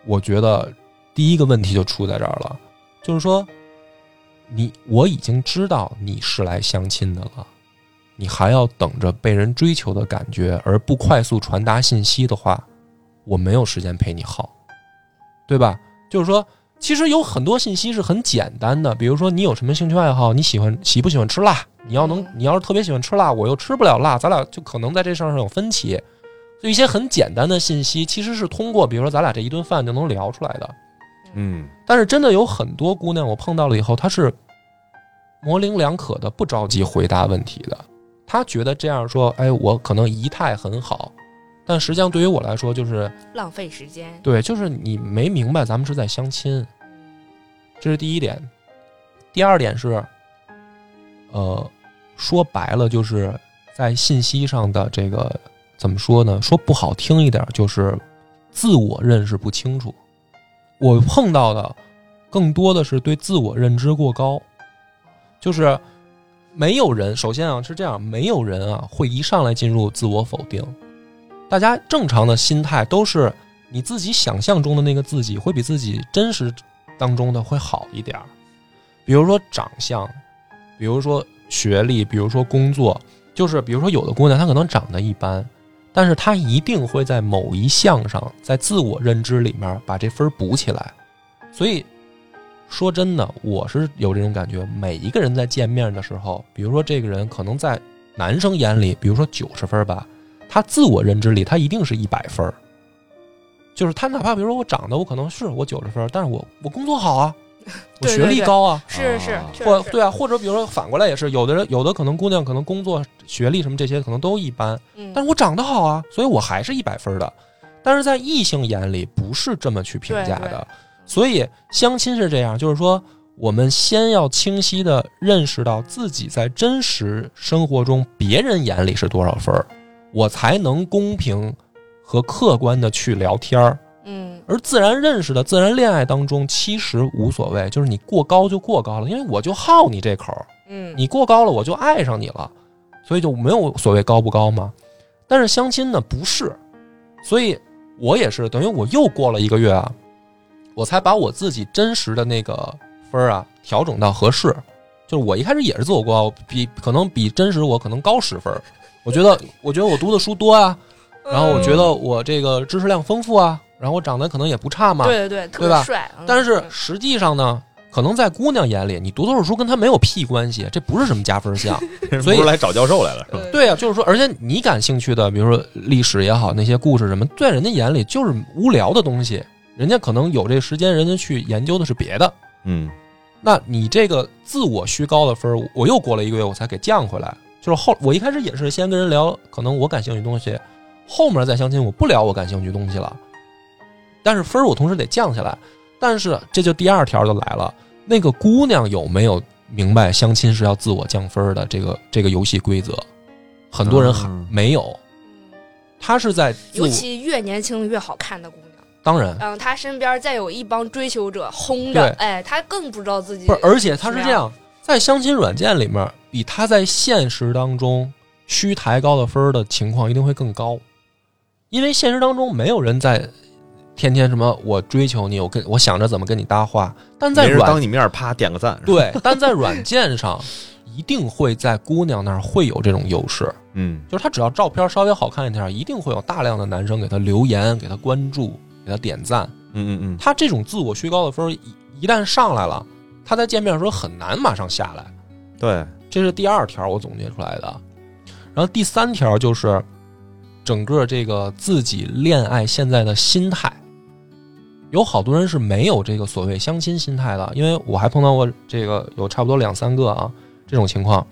我觉得第一个问题就出在这儿了，就是说，你我已经知道你是来相亲的了。你还要等着被人追求的感觉，而不快速传达信息的话，我没有时间陪你耗，对吧？就是说，其实有很多信息是很简单的，比如说你有什么兴趣爱好，你喜欢喜不喜欢吃辣？你要能，你要是特别喜欢吃辣，我又吃不了辣，咱俩就可能在这事儿上有分歧。就一些很简单的信息，其实是通过比如说咱俩这一顿饭就能聊出来的。嗯但是真的有很多姑娘，我碰到了以后，她是模棱两可的，不着急回答问题的。她觉得这样说，哎，我可能仪态很好，但实际上对于我来说，就是浪费时间。对，就是你没明白咱们是在相亲，这是第一点。第二点是，呃，说白了就是在信息上的这个怎么说呢？说不好听一点，就是自我认识不清楚。我碰到的更多的是对自我认知过高，就是没有人，首先啊是这样，没有人啊会一上来进入自我否定。大家正常的心态都是你自己想象中的那个自己会比自己真实当中的会好一点，比如说长相，比如说学历，比如说工作，就是比如说有的姑娘她可能长得一般，但是他一定会在某一项上，在自我认知里面把这分补起来。所以说真的，我是有这种感觉，每一个人在见面的时候，比如说这个人可能在男生眼里，比如说九十分吧，他自我认知里他一定是一百分。就是他哪怕比如说我长得我可能是我九十分，但是我我工作好啊，我学历高啊，是是或对啊，或者比如说反过来也是，有的人有的可能姑娘可能工作学历什么这些可能都一般，嗯。但是我长得好啊，所以我还是一百分的。但是在异性眼里不是这么去评价对。对的，所以相亲是这样，就是说我们先要清晰的认识到自己在真实生活中别人眼里是多少分儿，我才能公平和客观的去聊天儿。嗯而自然认识的自然恋爱当中，其实无所谓，就是你过高就过高了，因为我就好你这口儿，嗯，你过高了我就爱上你了，所以就没有所谓高不高嘛。但是相亲呢不是，所以我也是等于我又过了一个月啊，我才把我自己真实的那个分儿啊调整到合适。就是我一开始也是自我过高，比可能比真实我可能高十分。我觉得我觉得我读的书多啊，然后我觉得我这个知识量丰富啊，然后我长得可能也不差嘛。对对对，特对吧别帅。嗯但是嗯实际上呢，可能在姑娘眼里，你读多少书跟她没有屁关系，这不是什么加分项。所以来找教授来了是吧？呃对啊，就是说，而且你感兴趣的，比如说历史也好，那些故事什么，在人家眼里就是无聊的东西，人家可能有这时间，人家去研究的是别的。嗯那你这个自我虚高的分，我又过了一个月，我才给降回来。就是后我一开始也是先跟人聊可能我感兴趣的东西，后面再相亲我不聊我感兴趣的东西了，但是分儿我同时得降下来。但是这就第二条就来了，那个姑娘有没有明白相亲是要自我降分的这个这个游戏规则？很多人还嗯。没有，嗯她是在尤其越年轻越好看的姑娘，当然。嗯，她身边再有一帮追求者轰着对，哎，她更不知道自己不是，而且她是这样，在相亲软件里面，比她在现实当中虚抬高的分儿的情况一定会更高，因为现实当中没有人在天天什么我追求你，我跟我想着怎么跟你搭话，但在软当你面啪点个赞，对，但在软件上一定会在姑娘那儿会有这种优势，嗯就是她只要照片稍微好看一点，一定会有大量的男生给她留言、给她关注、给她点赞。嗯嗯嗯，她这种自我虚高的分一一旦上来了，她在见面的时候很难马上下来。对，这是第二条我总结出来的。然后第三条就是整个这个自己恋爱现在的心态，有好多人是没有这个所谓相亲心态的，因为我还碰到过这个有差不多两三个啊这种情况，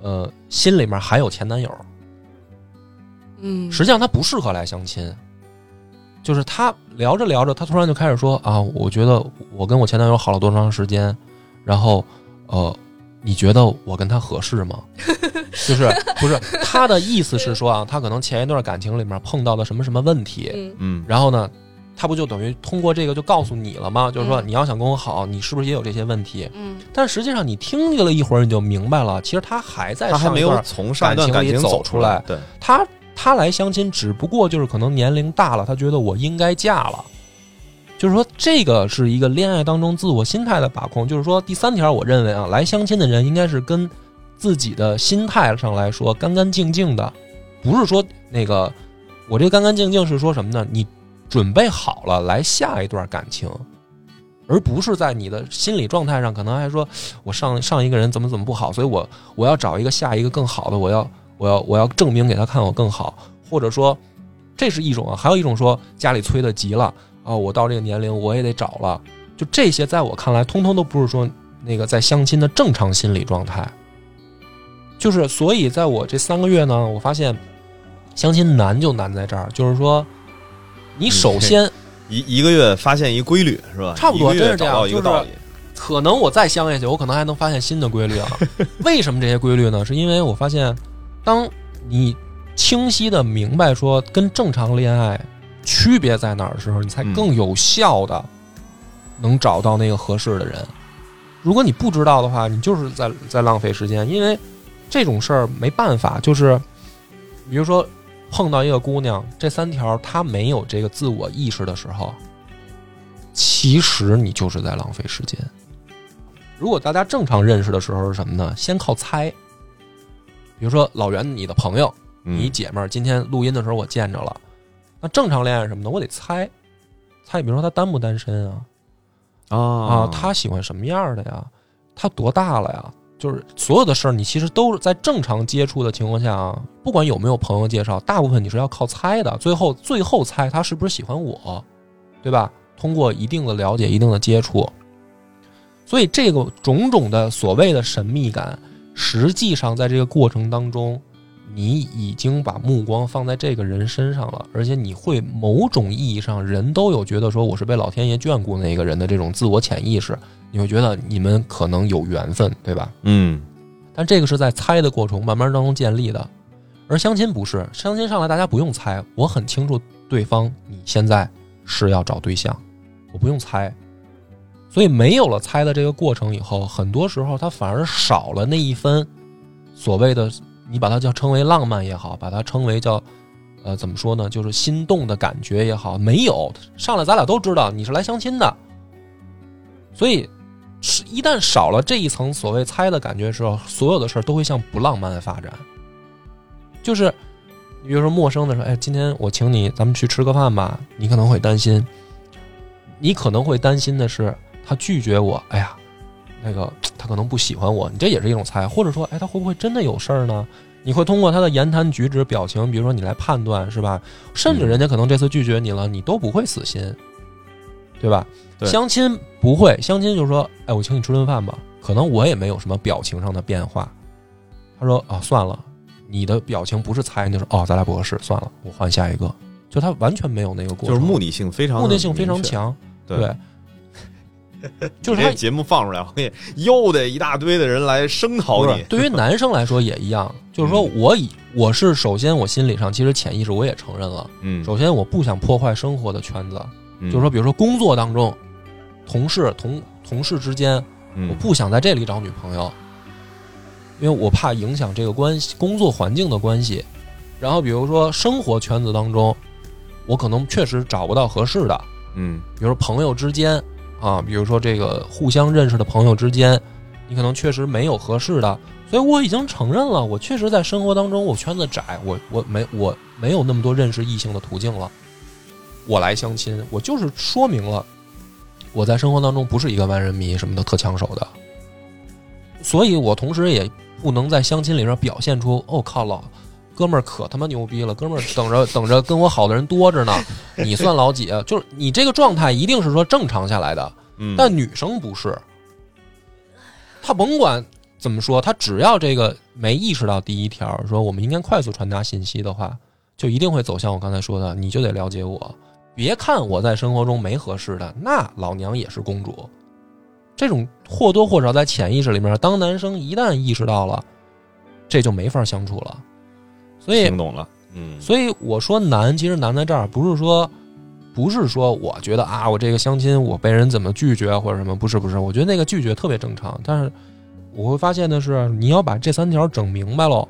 呃，心里面还有前男友，嗯，实际上他不适合来相亲。就是他聊着聊着，他突然就开始说啊，我觉得我跟我前男友好了多长时间，然后呃，你觉得我跟他合适吗？就是不是他的意思是说啊，他可能前一段感情里面碰到了什么什么问题，嗯嗯然后呢，他不就等于通过这个就告诉你了吗？就是说嗯你要想跟我好，你是不是也有这些问题？嗯但实际上你听了一会儿，你就明白了，其实他还在他还没有上一段从上一段感情里走出来对，他他来相亲，只不过就是可能年龄大了，他觉得我应该嫁了。就是说，这个是一个恋爱当中自我心态的把控。就是说，第三条，我认为啊，来相亲的人应该是跟自己的心态上来说干干净净的，不是说那个我这个干干净净是说什么呢？你准备好了来下一段感情，而不是在你的心理状态上可能还说我上上一个人怎么怎么不好，所以我我要找一个下一个更好的，我要我要我要证明给他看我更好，或者说这是一种啊，还有一种说家里催得急了啊，我到这个年龄我也得找了，就这些在我看来，通通都不是说那个在相亲的正常心理状态。就是所以在我这三个月呢，我发现相亲难就难在这儿，就是说你首先 一一个月发现一规律是吧？差不多真是这样一个就是道理，可能我再相下去，我可能还能发现新的规律啊。为什么这些规律呢？是因为我发现，当你清晰的明白说跟正常恋爱区别在哪儿的时候，你才嗯更有效的能找到那个合适的人。如果你不知道的话，你就是在在浪费时间，因为这种事儿没办法，就是比如说碰到一个姑娘，这三条她没有这个自我意识的时候，其实你就是在浪费时间。如果大家正常认识的时候是什么呢？先靠猜。比如说老袁，你的朋友，你嗯姐们儿，今天录音的时候我见着了。那正常恋爱什么的？我得猜，猜，比如说他单不单身啊？啊啊，他喜欢什么样的呀？他多大了呀？就是所有的事儿，你其实都是在正常接触的情况下啊，不管有没有朋友介绍，大部分你是要靠猜的。最后，最后猜他是不是喜欢我，对吧？通过一定的了解、一定的接触，所以这个种种的所谓的神秘感，实际上在这个过程当中，你已经把目光放在这个人身上了，而且你会某种意义上，人都有觉得说我是被老天爷眷顾那个人的这种自我潜意识，你会觉得你们可能有缘分，对吧？嗯。但这个是在猜的过程慢慢当中建立的，而相亲不是，相亲上来大家不用猜，我很清楚对方你现在是要找对象，我不用猜，所以没有了猜的这个过程以后，很多时候他反而少了那一分所谓的你把它叫称为浪漫也好，把它称为叫呃怎么说呢，就是心动的感觉也好，没有上来咱俩都知道你是来相亲的，所以是一旦少了这一层所谓猜的感觉的时候，所有的事儿都会向不浪漫发展。就是，比如说陌生的说，哎，今天我请你，咱们去吃个饭吧。你可能会担心，你可能会担心的是，他拒绝我，哎呀，那个他可能不喜欢我，你这也是一种猜，或者说，哎，他会不会真的有事儿呢？你会通过他的言谈举止、表情，比如说你来判断，是吧？甚至人家可能这次拒绝你了，你都不会死心，对吧？对相亲不会，相亲就是说，哎，我请你吃顿饭吧，可能我也没有什么表情上的变化。他说啊，算了，你的表情不是猜，你就是哦，咱俩不合适，算了，我换下一个。就他完全没有那个过程，就是目的性非常目的性非常。强，对对，就是节目放出来，我给你又得一大堆的人来声讨你。对于男生来说也一样，就是说我以我是首先我心理上其实潜意识我也承认了，嗯，首先我不想破坏生活的圈子，嗯。就是说比如说工作当中，同事同同事之间，嗯。我不想在这里找女朋友，因为我怕影响这个关系工作环境的关系。然后比如说生活圈子当中，我可能确实找不到合适的，嗯。比如说朋友之间啊，比如说这个互相认识的朋友之间，你可能确实没有合适的，所以我已经承认了，我确实在生活当中我圈子窄，我我没我没有那么多认识异性的途径了。我来相亲，我就是说明了我在生活当中不是一个万人迷什么的特抢手的，所以我同时也不能在相亲里边表现出哦靠老哥们儿可他妈牛逼了，哥们儿等着等着跟我好的人多着呢，你算老几啊？就是你这个状态一定是说正常下来的，嗯，但女生不是，她甭管怎么说，她只要这个没意识到第一条，说我们应该快速传达信息的话，就一定会走向我刚才说的，你就得了解我，别看我在生活中没合适的，那老娘也是公主。这种或多或少在潜意识里面，当男生一旦意识到了，这就没法相处了。所以听懂了。嗯，所以我说难，其实难在这儿，不是说，不是说我觉得啊，我这个相亲我被人怎么拒绝或者什么，不是不是，我觉得那个拒绝特别正常，但是我会发现的是，你要把这三条整明白喽。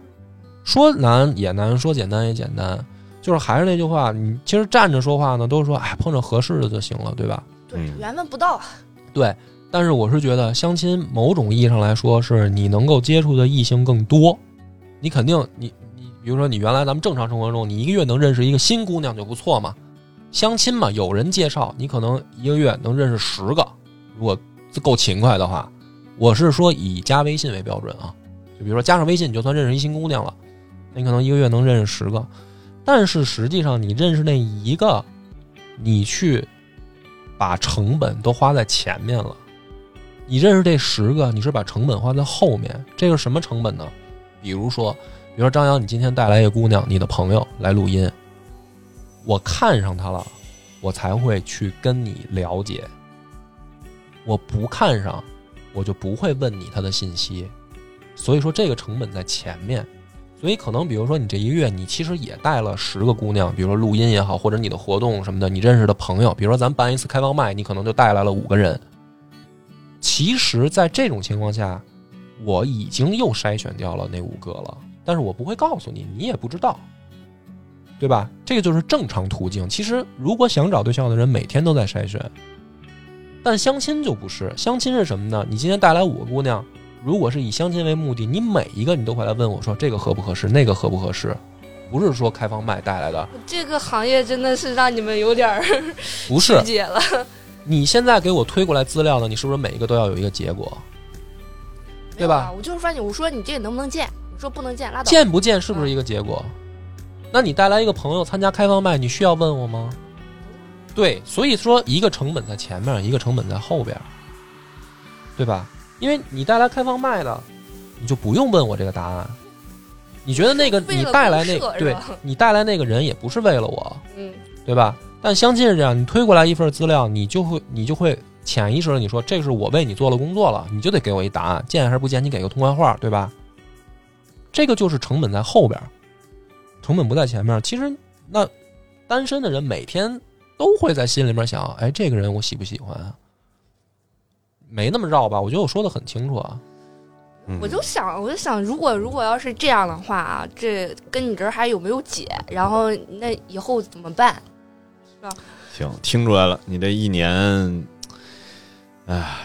说难也难，说简单也简单，就是还是那句话，你其实站着说话呢，都是说哎碰着合适的就行了，对吧？对嗯，缘分不到啊。对，但是我是觉得相亲某种意义上来说，是你能够接触的异性更多。你肯定你你，比如说你原来咱们正常生活中，你一个月能认识一个新姑娘就不错嘛。相亲嘛，有人介绍，你可能一个月能认识十个，如果够勤快的话。我是说以加微信为标准啊，就比如说加上微信，你就算认识一新姑娘了，那你可能一个月能认识十个。但是实际上，你认识那一个，你去把成本都花在前面了。你认识这十个，你是把成本花在后面，这个什么成本呢？比如说，比如说张扬，你今天带来一个姑娘，你的朋友来录音，我看上她了，我才会去跟你了解。我不看上，我就不会问你她的信息。所以说，这个成本在前面。所以可能比如说你这一个月，你其实也带了十个姑娘，比如说录音也好，或者你的活动什么的，你认识的朋友，比如说咱办一次开放麦，你可能就带来了五个人。其实，在这种情况下，我已经又筛选掉了那五个了，但是我不会告诉你，你也不知道，对吧？这个就是正常途径。其实，如果想找对象的人，每天都在筛选，但相亲就不是。相亲是什么呢？你今天带来五个姑娘，如果是以相亲为目的，你每一个你都会来问我说这个合不合适，那个合不合适，不是说开放麦带来的，这个行业真的是让你们有点儿 不是曲。解了。你现在给我推过来资料呢，你是不是每一个都要有一个结果？对吧？我就是说你，我说你这个能不能见？你说不能见，拉倒。见不见是不是一个结果？那你带来一个朋友参加开放麦，你需要问我吗？对，所以说一个成本在前面，一个成本在后边，对吧？因为你带来开放麦的，你就不用问我这个答案。你觉得那个你带来那对你带来那个人也不是为了我，嗯，对吧？但相亲是这样，你推过来一份资料，你就会你就会潜意识的你说这是我为你做了工作了，你就得给我一答案，见还是不见，你给个通关话，对吧？这个就是成本在后边，成本不在前面。其实那单身的人每天都会在心里面想，哎，这个人我喜不喜欢啊？没那么绕吧？我觉得我说的很清楚啊。嗯我就想，我就想，如果如果要是这样的话啊，这跟你这儿还有没有解？然后那以后怎么办？是吧行，听出来了，你这一年，哎，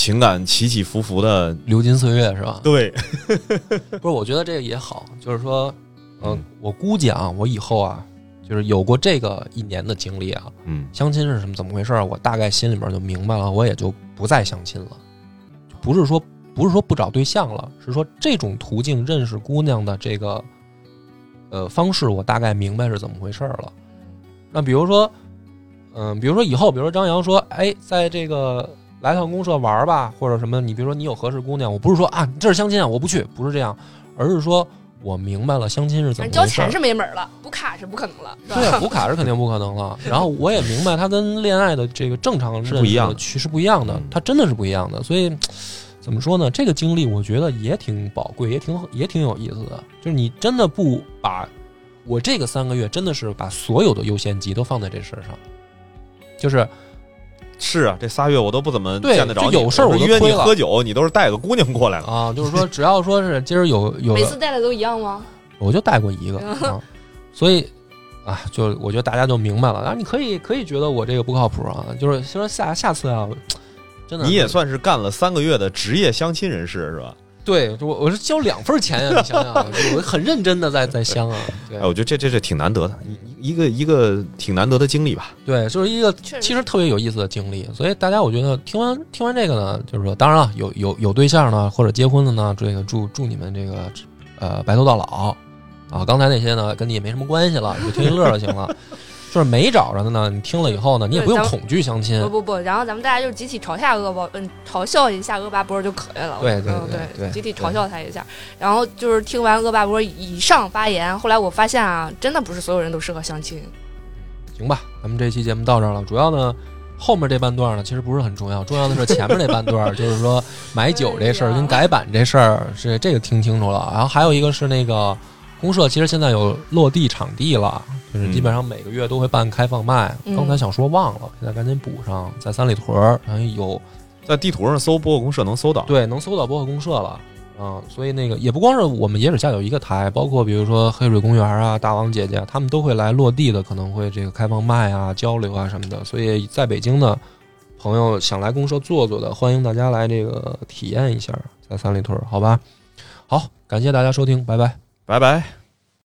情感起起伏伏的，流金岁月是吧？对，不是，我觉得这个也好，就是说，嗯、嗯我估计啊，我以后啊，就是有过这个一年的经历啊，嗯相亲是什么怎么回事儿，我大概心里面就明白了，我也就不再相亲了。不是说不是说不找对象了，是说这种途径认识姑娘的这个呃方式，我大概明白是怎么回事儿了。那比如说，嗯、比如说以后，比如说张扬说，哎，在这个来趟公社玩儿吧，或者什么，你比如说你有合适姑娘，我不是说啊这是相亲啊，我不去，不是这样，而是说我明白了相亲是怎么交钱。是没门儿了，补卡是不可能了，对啊，补卡是肯定不可能了。然后我也明白，它跟恋爱的这个正常是不一样的的趋是不一样的嗯，它真的是不一样的。所以怎么说呢？这个经历我觉得也挺宝贵，也挺也挺有意思的。就是你真的不把我这个三个月，真的是把所有的优先级都放在这事儿上，就是是啊，这仨月我都不怎么见得着你，有事儿我说约你喝酒，你都是带个姑娘过来了。啊，就是说只要说是今儿有 有每次带的都一样吗？我就带过一个 啊，所以啊，就我觉得大家就明白了。然后你可以可以觉得我这个不靠谱啊，就是说下下次啊，真的你也算是干了三个月的职业相亲人士是吧？对，我我是交两份钱呀、你想想，我很认真的在在相啊，对哎，我觉得这这是挺难得的，一一个一个挺难得的经历吧。对，就是一个确实其实特别有意思的经历。所以大家我觉得听完听完这个呢，就是说，当然了，有有有对象呢或者结婚的呢，这个祝祝你们这个呃白头到老啊。刚才那些呢跟你也没什么关系了，你就听一乐就行了。就是没找着的呢，你听了以后呢，你也不用恐惧相亲不。不不，然后咱们大家就集体嘲笑恶霸，嗯，嘲笑一下恶霸波就可以了。对对对集体嘲笑他一下。然后就是听完恶霸波以上发言，后来我发现啊，真的不是所有人都适合相亲。行吧，咱们这期节目到这儿了。主要呢，后面这半段呢，其实不是很重要，重要的是前面那半段，就是说买酒这事儿跟改版这事儿是这个听清楚了。然后还有一个是那个公社，其实现在有落地场地了，就是基本上每个月都会办开放麦。嗯刚才想说忘了，现在赶紧补上，在三里屯儿，然后有在地图上搜播客公社能搜到。对能搜到播客公社了。啊、所以那个也不光是我们野史下有一个台，包括比如说黑水公园啊、大王姐姐，他们都会来落地的，可能会这个开放麦啊、交流啊什么的。所以在北京的朋友想来公社坐坐的，欢迎大家来这个体验一下，在三里屯儿，好吧？好，感谢大家收听，拜拜。拜拜。